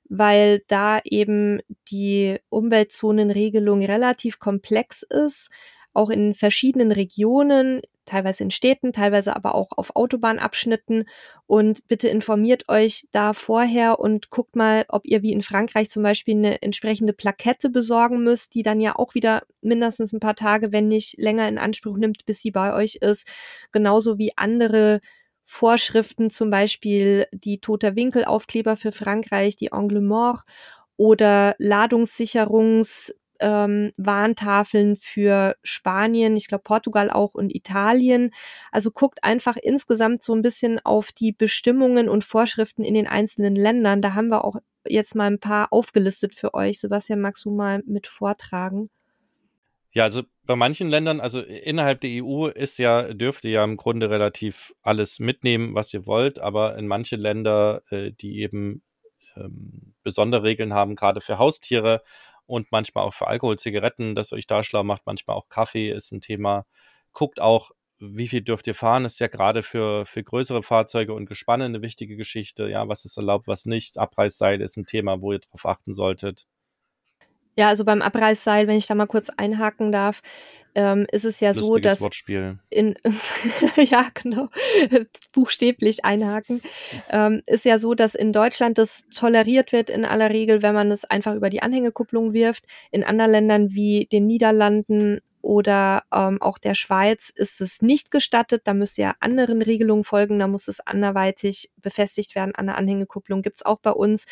weil da eben die Umweltzonenregelung relativ komplex ist, auch in verschiedenen Regionen teilweise in Städten, teilweise aber auch auf Autobahnabschnitten. Und bitte informiert euch da vorher und guckt mal, ob ihr wie in Frankreich zum Beispiel eine entsprechende Plakette besorgen müsst, die dann ja auch wieder mindestens ein paar Tage, wenn nicht länger in Anspruch nimmt, bis sie bei euch ist. Genauso wie andere Vorschriften, zum Beispiel die Toter Winkelaufkleber für Frankreich, die Angle Mort oder Ladungssicherungs ähm, Warntafeln für Spanien, ich glaube Portugal auch und Italien. Also guckt einfach insgesamt so ein bisschen auf die Bestimmungen und Vorschriften in den einzelnen Ländern. Da haben wir auch jetzt mal ein paar aufgelistet für euch. Sebastian, magst du mal mit vortragen? Ja, also bei manchen Ländern, also innerhalb der EU ist ja, dürft ihr ja im Grunde relativ alles mitnehmen, was ihr wollt, aber in manche Länder, äh, die eben ähm, besondere Regeln haben, gerade für Haustiere, und manchmal auch für Alkohol, Zigaretten, dass euch da schlau macht, manchmal auch Kaffee ist ein Thema. Guckt auch, wie viel dürft ihr fahren, ist ja gerade für, für größere Fahrzeuge und Gespanne eine wichtige Geschichte. Ja, was ist erlaubt, was nicht. Abreißseil ist ein Thema, wo ihr darauf achten solltet. Ja, also beim Abreißseil, wenn ich da mal kurz einhaken darf, ähm, ist es ja Lustiges so, dass Wortspiel. in ja genau buchstäblich einhaken ähm, ist ja so, dass in Deutschland das toleriert wird in aller Regel, wenn man es einfach über die Anhängekupplung wirft. In anderen Ländern wie den Niederlanden oder ähm, auch der Schweiz ist es nicht gestattet. Da müsste ja anderen Regelungen folgen. Da muss es anderweitig befestigt werden an der Anhängekupplung. Gibt's auch bei uns.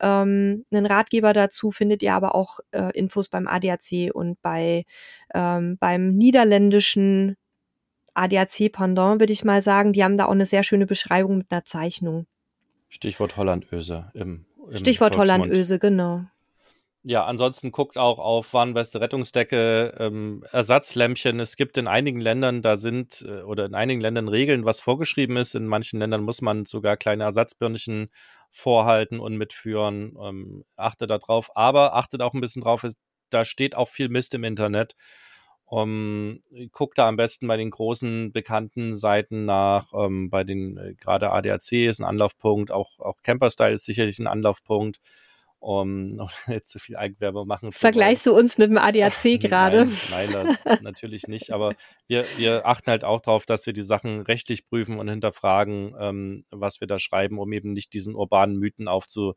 Ähm, einen Ratgeber dazu findet ihr aber auch äh, Infos beim ADAC und bei ähm, beim niederländischen ADAC-Pendant, würde ich mal sagen. Die haben da auch eine sehr schöne Beschreibung mit einer Zeichnung. Stichwort Hollandöse im, im Stichwort Volksmund. Hollandöse, genau. Ja, ansonsten guckt auch auf Warnweste, Rettungsdecke, ähm, Ersatzlämpchen. Es gibt in einigen Ländern, da sind äh, oder in einigen Ländern Regeln, was vorgeschrieben ist. In manchen Ländern muss man sogar kleine Ersatzbirnchen vorhalten und mitführen. Ähm, achtet da drauf. Aber achtet auch ein bisschen drauf, ist, da steht auch viel Mist im Internet. Um, guckt da am besten bei den großen bekannten Seiten nach, ähm, bei den, äh, gerade ADAC ist ein Anlaufpunkt, auch, auch Camperstyle ist sicherlich ein Anlaufpunkt um jetzt zu viel Eigenwerbung machen. Vergleichst du uns mit dem ADAC gerade? Nein, nein natürlich nicht. Aber wir, wir achten halt auch darauf, dass wir die Sachen rechtlich prüfen und hinterfragen, ähm, was wir da schreiben, um eben nicht diesen urbanen Mythen aufzusetzen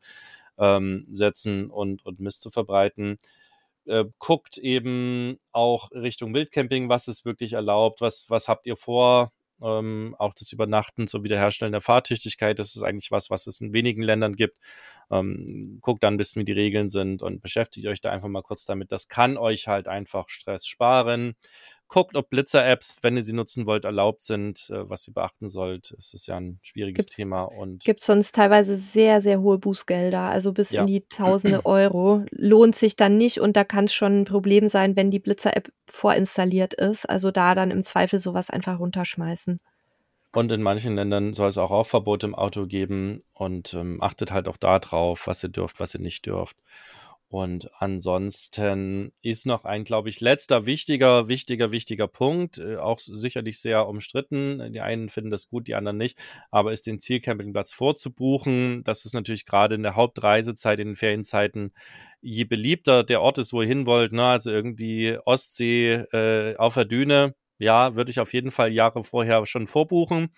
und, und Mist zu verbreiten. Äh, guckt eben auch Richtung Wildcamping, was ist wirklich erlaubt, was, was habt ihr vor, ähm, auch das Übernachten zur Wiederherstellen der Fahrtüchtigkeit, das ist eigentlich was, was es in wenigen Ländern gibt. Ähm, guckt dann ein bisschen, wie die Regeln sind und beschäftigt euch da einfach mal kurz damit. Das kann euch halt einfach Stress sparen. Guckt, ob Blitzer-Apps, wenn ihr sie nutzen wollt, erlaubt sind, äh, was ihr beachten sollt. Es ist ja ein schwieriges Gibt- Thema und Gibt sonst teilweise sehr, sehr hohe Bußgelder, also bis Ja. in die tausende Euro. Lohnt sich dann nicht und da kann es schon ein Problem sein, wenn die Blitzer-App vorinstalliert ist. Also da dann im Zweifel sowas einfach runterschmeißen. Und in manchen Ländern soll es auch Rauchverbote im Auto geben und ähm, achtet halt auch da drauf, was ihr dürft, was ihr nicht dürft. Und ansonsten ist noch ein, glaube ich, letzter wichtiger, wichtiger, wichtiger Punkt, äh, auch sicherlich sehr umstritten. Die einen finden das gut, die anderen nicht, aber ist den Zielcampingplatz vorzubuchen. Das ist natürlich gerade in der Hauptreisezeit, in den Ferienzeiten, je beliebter der Ort ist, wo ihr hin wollt, ne? also irgendwie Ostsee äh, auf der Düne, ja, würde ich auf jeden Fall Jahre vorher schon vorbuchen.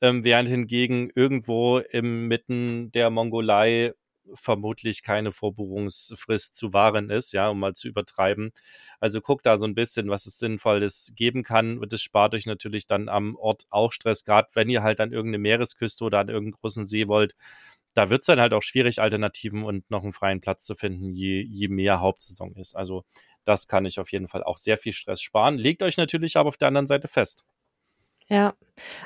Ähm, während hingegen irgendwo im Mitten der Mongolei vermutlich keine Vorbuchungsfrist zu wahren ist, ja, um mal zu übertreiben. Also guckt da so ein bisschen, was es Sinnvolles geben kann. Das spart euch natürlich dann am Ort auch Stress, gerade wenn ihr halt an irgendeine Meeresküste oder an irgendeinen großen See wollt. Da wird es dann halt auch schwierig, Alternativen und noch einen freien Platz zu finden, je, je mehr Hauptsaison ist. Also das kann ich auf jeden Fall auch sehr viel Stress sparen. Legt euch natürlich aber auf der anderen Seite fest. Ja,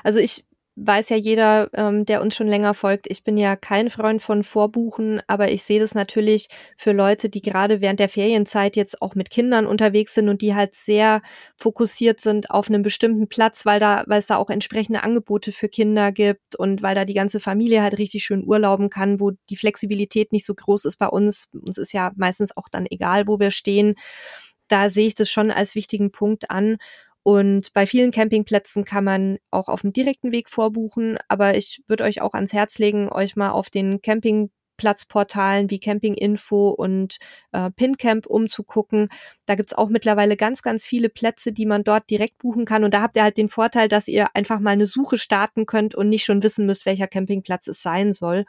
also ich weiß ja jeder, ähm, der uns schon länger folgt, ich bin ja kein Freund von Vorbuchen, aber ich sehe das natürlich für Leute, die gerade während der Ferienzeit jetzt auch mit Kindern unterwegs sind und die halt sehr fokussiert sind auf einem bestimmten Platz, weil da, weil es da auch entsprechende Angebote für Kinder gibt und weil da die ganze Familie halt richtig schön urlauben kann, wo die Flexibilität nicht so groß ist bei uns. Uns ist ja meistens auch dann egal, wo wir stehen. Da sehe ich das schon als wichtigen Punkt an. Und bei vielen Campingplätzen kann man auch auf dem direkten Weg vorbuchen, aber ich würde euch auch ans Herz legen, euch mal auf den Campingplatzportalen wie Campinginfo und äh, PinCamp umzugucken. Da gibt's auch mittlerweile ganz, ganz viele Plätze, die man dort direkt buchen kann. Und da habt ihr halt den Vorteil, dass ihr einfach mal eine Suche starten könnt und nicht schon wissen müsst, welcher Campingplatz es sein soll.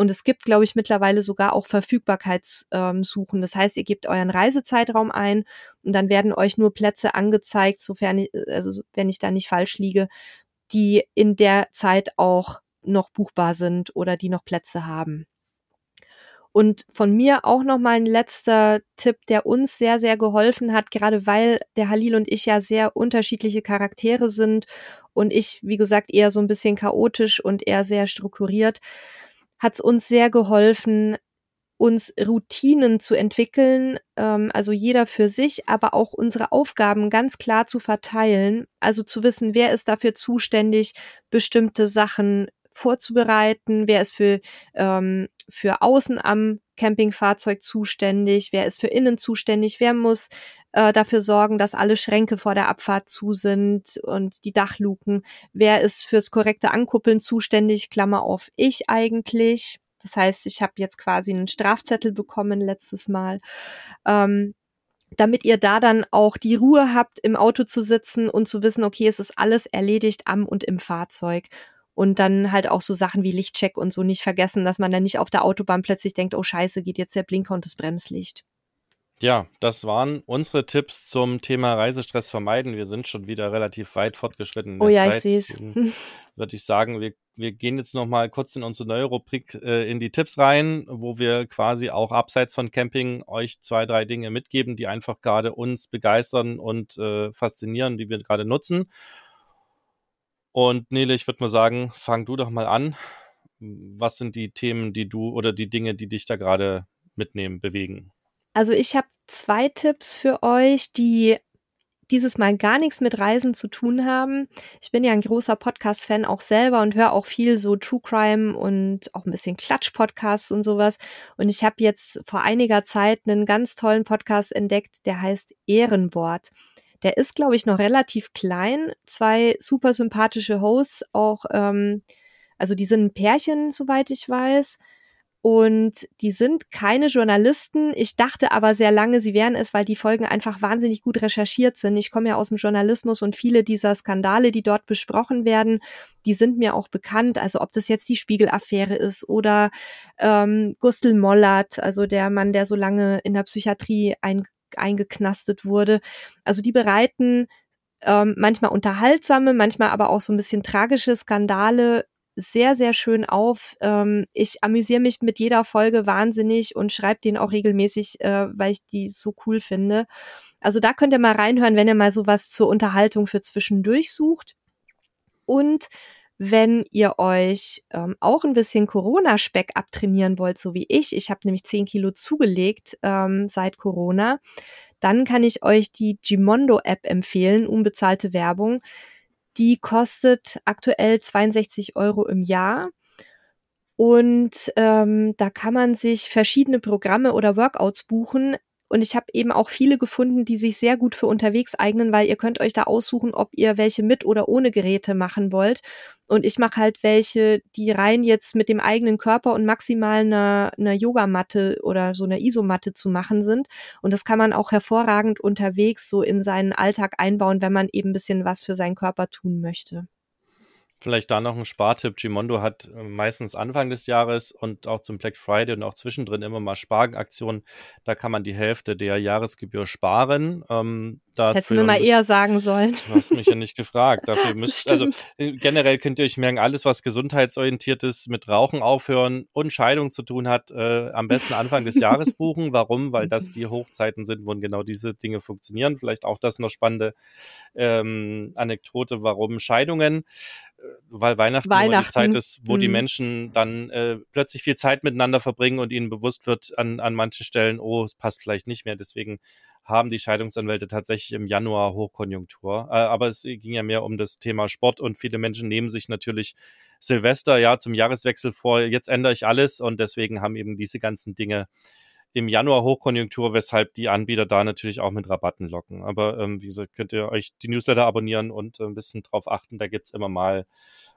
Und es gibt, glaube ich, mittlerweile sogar auch Verfügbarkeitssuchen. das heißt, ihr gebt euren Reisezeitraum ein und dann werden euch nur Plätze angezeigt, sofern ich, also wenn ich da nicht falsch liege, die in der Zeit auch noch buchbar sind oder die noch Plätze haben. Und von mir auch noch mal ein letzter Tipp, der uns sehr, sehr geholfen hat, gerade weil der Halil und ich ja sehr unterschiedliche Charaktere sind und ich, wie gesagt, eher so ein bisschen chaotisch und eher sehr strukturiert, hat es uns sehr geholfen, uns Routinen zu entwickeln, ähm, also jeder für sich, aber auch unsere Aufgaben ganz klar zu verteilen, also zu wissen, wer ist dafür zuständig, bestimmte Sachen vorzubereiten, wer ist für, ähm, für außen am Campingfahrzeug zuständig, wer ist für innen zuständig, wer muss äh, dafür sorgen, dass alle Schränke vor der Abfahrt zu sind und die Dachluken, wer ist fürs korrekte Ankuppeln zuständig, Klammer auf ich eigentlich. Das heißt, ich habe jetzt quasi einen Strafzettel bekommen letztes Mal. Ähm, damit ihr da dann auch die Ruhe habt, im Auto zu sitzen und zu wissen, okay, es ist alles erledigt am und im Fahrzeug. Und dann halt auch so Sachen wie Lichtcheck und so nicht vergessen, dass man dann nicht auf der Autobahn plötzlich denkt, oh scheiße, geht jetzt der Blinker und das Bremslicht. Ja, das waren unsere Tipps zum Thema Reisestress vermeiden. Wir sind schon wieder relativ weit fortgeschritten. oh ja, Zeit. ich sehe es. Würde ich sagen, wir, wir gehen jetzt noch mal kurz in unsere neue Rubrik äh, in die Tipps rein, wo wir quasi auch abseits von Camping euch zwei, drei Dinge mitgeben, die einfach gerade uns begeistern und äh, faszinieren, die wir gerade nutzen. Und Nele, ich würde mal sagen, fang du doch mal an. Was sind die Themen, die du oder die Dinge, die dich da gerade mitnehmen, bewegen? Also ich habe zwei Tipps für euch, die dieses Mal gar nichts mit Reisen zu tun haben. Ich bin ja ein großer Podcast-Fan auch selber und höre auch viel so True Crime und auch ein bisschen Klatsch-Podcasts und sowas. Und ich habe jetzt vor einiger Zeit einen ganz tollen Podcast entdeckt, der heißt Ehrenwort. Der ist, glaube ich, noch relativ klein. Zwei super sympathische Hosts, auch, ähm, also die sind ein Pärchen, soweit ich weiß. Und die sind keine Journalisten. Ich dachte aber sehr lange, sie wären es, weil die Folgen einfach wahnsinnig gut recherchiert sind. Ich komme ja aus dem Journalismus und viele dieser Skandale, die dort besprochen werden, die sind mir auch bekannt. Also ob das jetzt die Spiegel-Affäre ist oder ähm, Gustl Mollert, also der Mann, der so lange in der Psychiatrie ein, eingeknastet wurde. Also die bereiten ähm, manchmal unterhaltsame, manchmal aber auch so ein bisschen tragische Skandale sehr, sehr schön auf. Ähm, ich amüsiere mich mit jeder Folge wahnsinnig und schreibe den auch regelmäßig, äh, weil ich die so cool finde. Also da könnt ihr mal reinhören, wenn ihr mal sowas zur Unterhaltung für zwischendurch sucht. Und wenn ihr euch ähm, auch ein bisschen Corona-Speck abtrainieren wollt, so wie ich, ich habe nämlich 10 Kilo zugelegt ähm, seit Corona, dann kann ich euch die Gimondo-App empfehlen, unbezahlte Werbung. Die kostet aktuell 62 Euro im Jahr. Und ähm, da kann man sich verschiedene Programme oder Workouts buchen. Und ich habe eben auch viele gefunden, die sich sehr gut für unterwegs eignen, weil ihr könnt euch da aussuchen, ob ihr welche mit oder ohne Geräte machen wollt. Und ich mache halt welche, die rein jetzt mit dem eigenen Körper und maximal einer, einer Yogamatte oder so einer Isomatte zu machen sind. Und das kann man auch hervorragend unterwegs so in seinen Alltag einbauen, wenn man eben ein bisschen was für seinen Körper tun möchte. Vielleicht da noch ein Spartipp. Gimondo hat äh, meistens Anfang des Jahres und auch zum Black Friday und auch zwischendrin immer mal Sparaktionen. Da kann man die Hälfte der Jahresgebühr sparen. Ähm, das hättest du mir mal eher sagen sollen. Du hast mich ja nicht gefragt. Dafür müsst, also äh, generell könnt ihr euch merken, alles, was gesundheitsorientiert ist, mit Rauchen aufhören und Scheidung zu tun hat, äh, am besten Anfang des Jahres buchen. Warum? Weil das die Hochzeiten sind, wo genau diese Dinge funktionieren. Vielleicht auch das noch spannende ähm, Anekdote, warum Scheidungen weil Weihnachten, Weihnachten. die Zeit ist, wo hm. die mhm. Menschen dann äh, plötzlich viel Zeit miteinander verbringen und ihnen bewusst wird an, an manchen Stellen, oh, es passt vielleicht nicht mehr. Deswegen haben die Scheidungsanwälte tatsächlich im Januar Hochkonjunktur. Äh, aber es ging ja mehr um das Thema Sport und viele Menschen nehmen sich natürlich Silvester ja zum Jahreswechsel vor, jetzt ändere ich alles und deswegen haben eben diese ganzen Dinge im Januar Hochkonjunktur, weshalb die Anbieter da natürlich auch mit Rabatten locken. Aber ähm, wie gesagt, könnt ihr euch die Newsletter abonnieren und äh, ein bisschen drauf achten. Da gibt's immer mal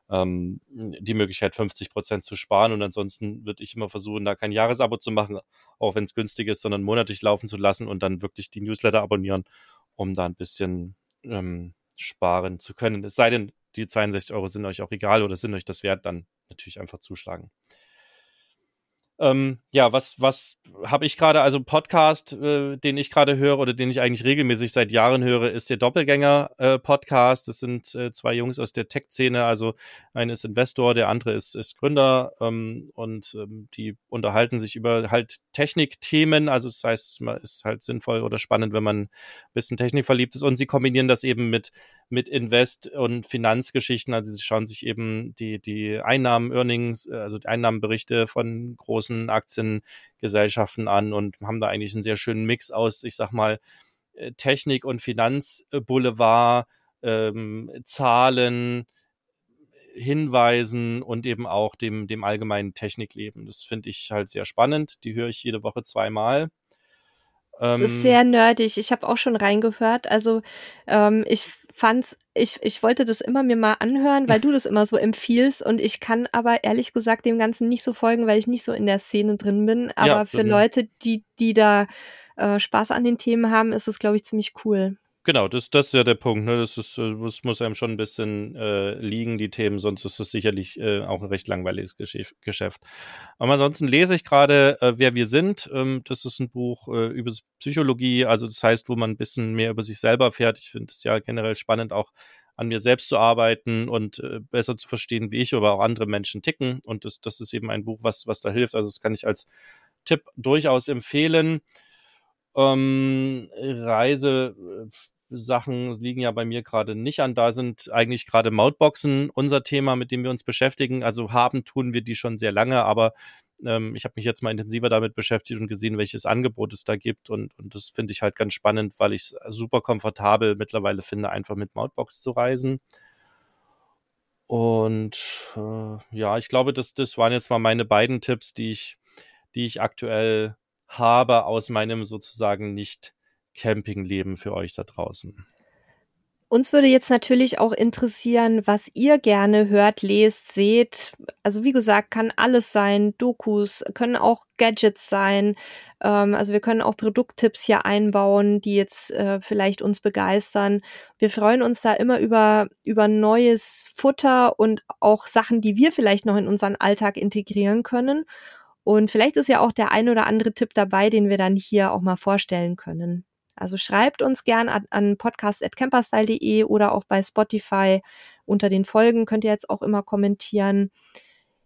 ähm, die Möglichkeit, 50 Prozent zu sparen. Und ansonsten würde ich immer versuchen, da kein Jahresabo zu machen, auch wenn es günstig ist, sondern monatlich laufen zu lassen und dann wirklich die Newsletter abonnieren, um da ein bisschen ähm, sparen zu können. Es sei denn, die 62 Euro sind euch auch egal oder sind euch das wert, dann natürlich einfach zuschlagen. Ähm, ja, was, was habe ich gerade, also Podcast, äh, den ich gerade höre oder den ich eigentlich regelmäßig seit Jahren höre, ist der Doppelgänger-Podcast. Äh, das sind äh, zwei Jungs aus der Tech-Szene, also einer ist Investor, der andere ist, ist Gründer ähm, und ähm, die unterhalten sich über halt Technikthemen, also das heißt, es ist halt sinnvoll oder spannend, wenn man ein bisschen Technik verliebt ist. Und sie kombinieren das eben mit, mit Invest- und Finanzgeschichten, also sie schauen sich eben die, die Einnahmen, Earnings, äh, also die Einnahmenberichte von großen Aktiengesellschaften an und haben da eigentlich einen sehr schönen Mix aus, ich sag mal, äh, Technik und Finanzboulevard, ähm, Zahlen, Hinweisen und eben auch dem, dem allgemeinen Technikleben. Das finde ich halt sehr spannend. Die höre ich jede Woche zweimal. Das ist ähm, sehr nerdig. Ich habe auch schon reingehört. Also ähm, ich fand's, ich, ich wollte das immer mir mal anhören, weil du das immer so empfiehlst und ich kann aber ehrlich gesagt dem Ganzen nicht so folgen, weil ich nicht so in der Szene drin bin. Aber ja, für ja. Leute, die, die da äh, Spaß an den Themen haben, ist es, glaube ich, ziemlich cool. Genau, das, das ist ja der Punkt. Ne? Das, ist, äh, das muss einem schon ein bisschen äh, liegen, die Themen, sonst ist es sicherlich äh, auch ein recht langweiliges Geschäft. Aber ansonsten lese ich gerade äh, Wer wir sind. Ähm, das ist ein Buch äh, über Psychologie, also das heißt, wo man ein bisschen mehr über sich selber erfährt. Ich finde es ja generell spannend, auch an mir selbst zu arbeiten und äh, besser zu verstehen, wie ich oder auch andere Menschen ticken. Und das, das ist eben ein Buch, was, was da hilft. Also das kann ich als Tipp durchaus empfehlen. Ähm, Reise äh, Sachen liegen ja bei mir gerade nicht an. Da sind eigentlich gerade Mautboxen unser Thema, mit dem wir uns beschäftigen. Also haben tun wir die schon sehr lange, aber ähm, ich habe mich jetzt mal intensiver damit beschäftigt und gesehen, welches Angebot es da gibt. Und, und das finde ich halt ganz spannend, weil ich es super komfortabel mittlerweile finde, einfach mit Mautbox zu reisen. Und äh, ja, ich glaube, das, das waren jetzt mal meine beiden Tipps, die ich, die ich aktuell habe aus meinem sozusagen nicht Campingleben für euch da draußen. Uns würde jetzt natürlich auch interessieren, was ihr gerne hört, lest, seht. Also wie gesagt, kann alles sein. Dokus, können auch Gadgets sein. Ähm, also wir können auch Produkttipps hier einbauen, die jetzt äh, vielleicht uns begeistern. Wir freuen uns da immer über, über neues Futter und auch Sachen, die wir vielleicht noch in unseren Alltag integrieren können. Und vielleicht ist ja auch der ein oder andere Tipp dabei, den wir dann hier auch mal vorstellen können. Also schreibt uns gern an, an podcast.camperstyle.de oder auch bei Spotify unter den Folgen könnt ihr jetzt auch immer kommentieren.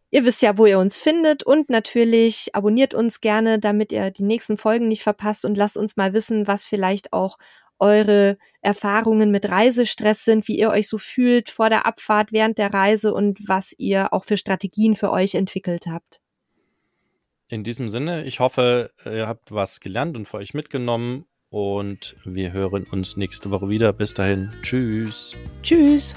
Ihr wisst ja, wo ihr uns findet und natürlich abonniert uns gerne, damit ihr die nächsten Folgen nicht verpasst und lasst uns mal wissen, was vielleicht auch eure Erfahrungen mit Reisestress sind, wie ihr euch so fühlt vor der Abfahrt, während der Reise und was ihr auch für Strategien für euch entwickelt habt. In diesem Sinne, ich hoffe, ihr habt was gelernt und für euch mitgenommen und wir hören uns nächste Woche wieder. Bis dahin. Tschüss. Tschüss.